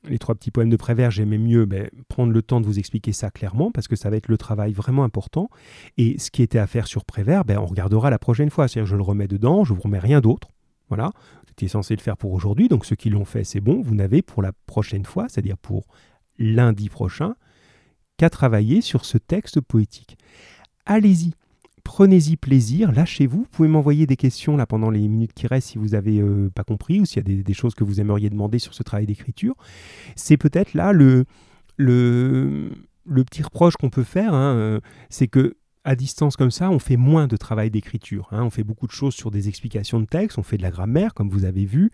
les trois petits poèmes de Prévert, j'aimais mieux ben, prendre le temps de vous expliquer ça clairement, parce que ça va être le travail vraiment important. Et ce qui était à faire sur Prévert, ben, on regardera la prochaine fois. C'est-à-dire, je le remets dedans, je vous remets rien d'autre. Voilà, c'était censé le faire pour aujourd'hui, donc ceux qui l'ont fait, c'est bon. Vous n'avez pour la prochaine fois, c'est-à-dire pour lundi prochain, qu'à travailler sur ce texte poétique. Allez-y, prenez-y plaisir, lâchez-vous. Vous pouvez m'envoyer des questions là pendant les minutes qui restent si vous n'avez euh, pas compris ou s'il y a des, choses que vous aimeriez demander sur ce travail d'écriture. C'est peut-être là le, le, petit reproche qu'on peut faire, hein, euh, c'est que à distance comme ça, on fait moins de travail d'écriture. Hein. On fait beaucoup de choses sur des explications de texte, on fait de la grammaire, comme vous avez vu,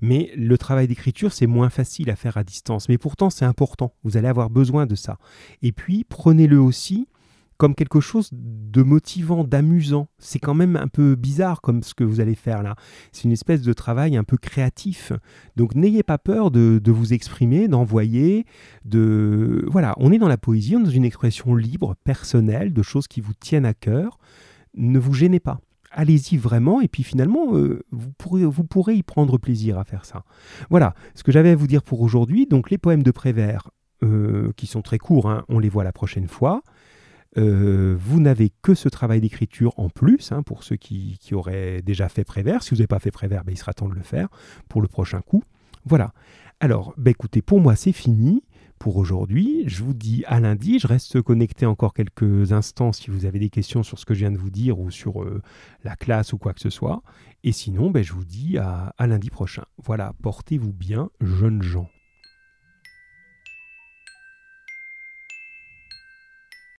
mais le travail d'écriture, c'est moins facile à faire à distance. Mais pourtant, c'est important. Vous allez avoir besoin de ça. Et puis, prenez-le aussi comme quelque chose de motivant, d'amusant. C'est quand même un peu bizarre comme ce que vous allez faire là. C'est une espèce de travail un peu créatif. Donc n'ayez pas peur de, vous exprimer, d'envoyer, de... Voilà, on est dans la poésie, on est dans une expression libre, personnelle, de choses qui vous tiennent à cœur. Ne vous gênez pas. Allez-y vraiment et puis finalement, euh, vous, pourrez, y prendre plaisir à faire ça. Voilà ce que j'avais à vous dire pour aujourd'hui. Donc les poèmes de Prévert, euh, qui sont très courts, hein, on les voit la prochaine fois. Euh, vous n'avez que ce travail d'écriture en plus, hein, pour ceux qui, auraient déjà fait Prévert. Si vous n'avez pas fait Prévert, ben, il sera temps de le faire pour le prochain coup. Voilà. Alors, ben, écoutez, pour moi, c'est fini pour aujourd'hui. Je vous dis à lundi. Je reste connecté encore quelques instants si vous avez des questions sur ce que je viens de vous dire ou sur euh, la classe ou quoi que ce soit. Et sinon, ben, je vous dis à lundi prochain. Voilà, portez-vous bien, jeunes gens.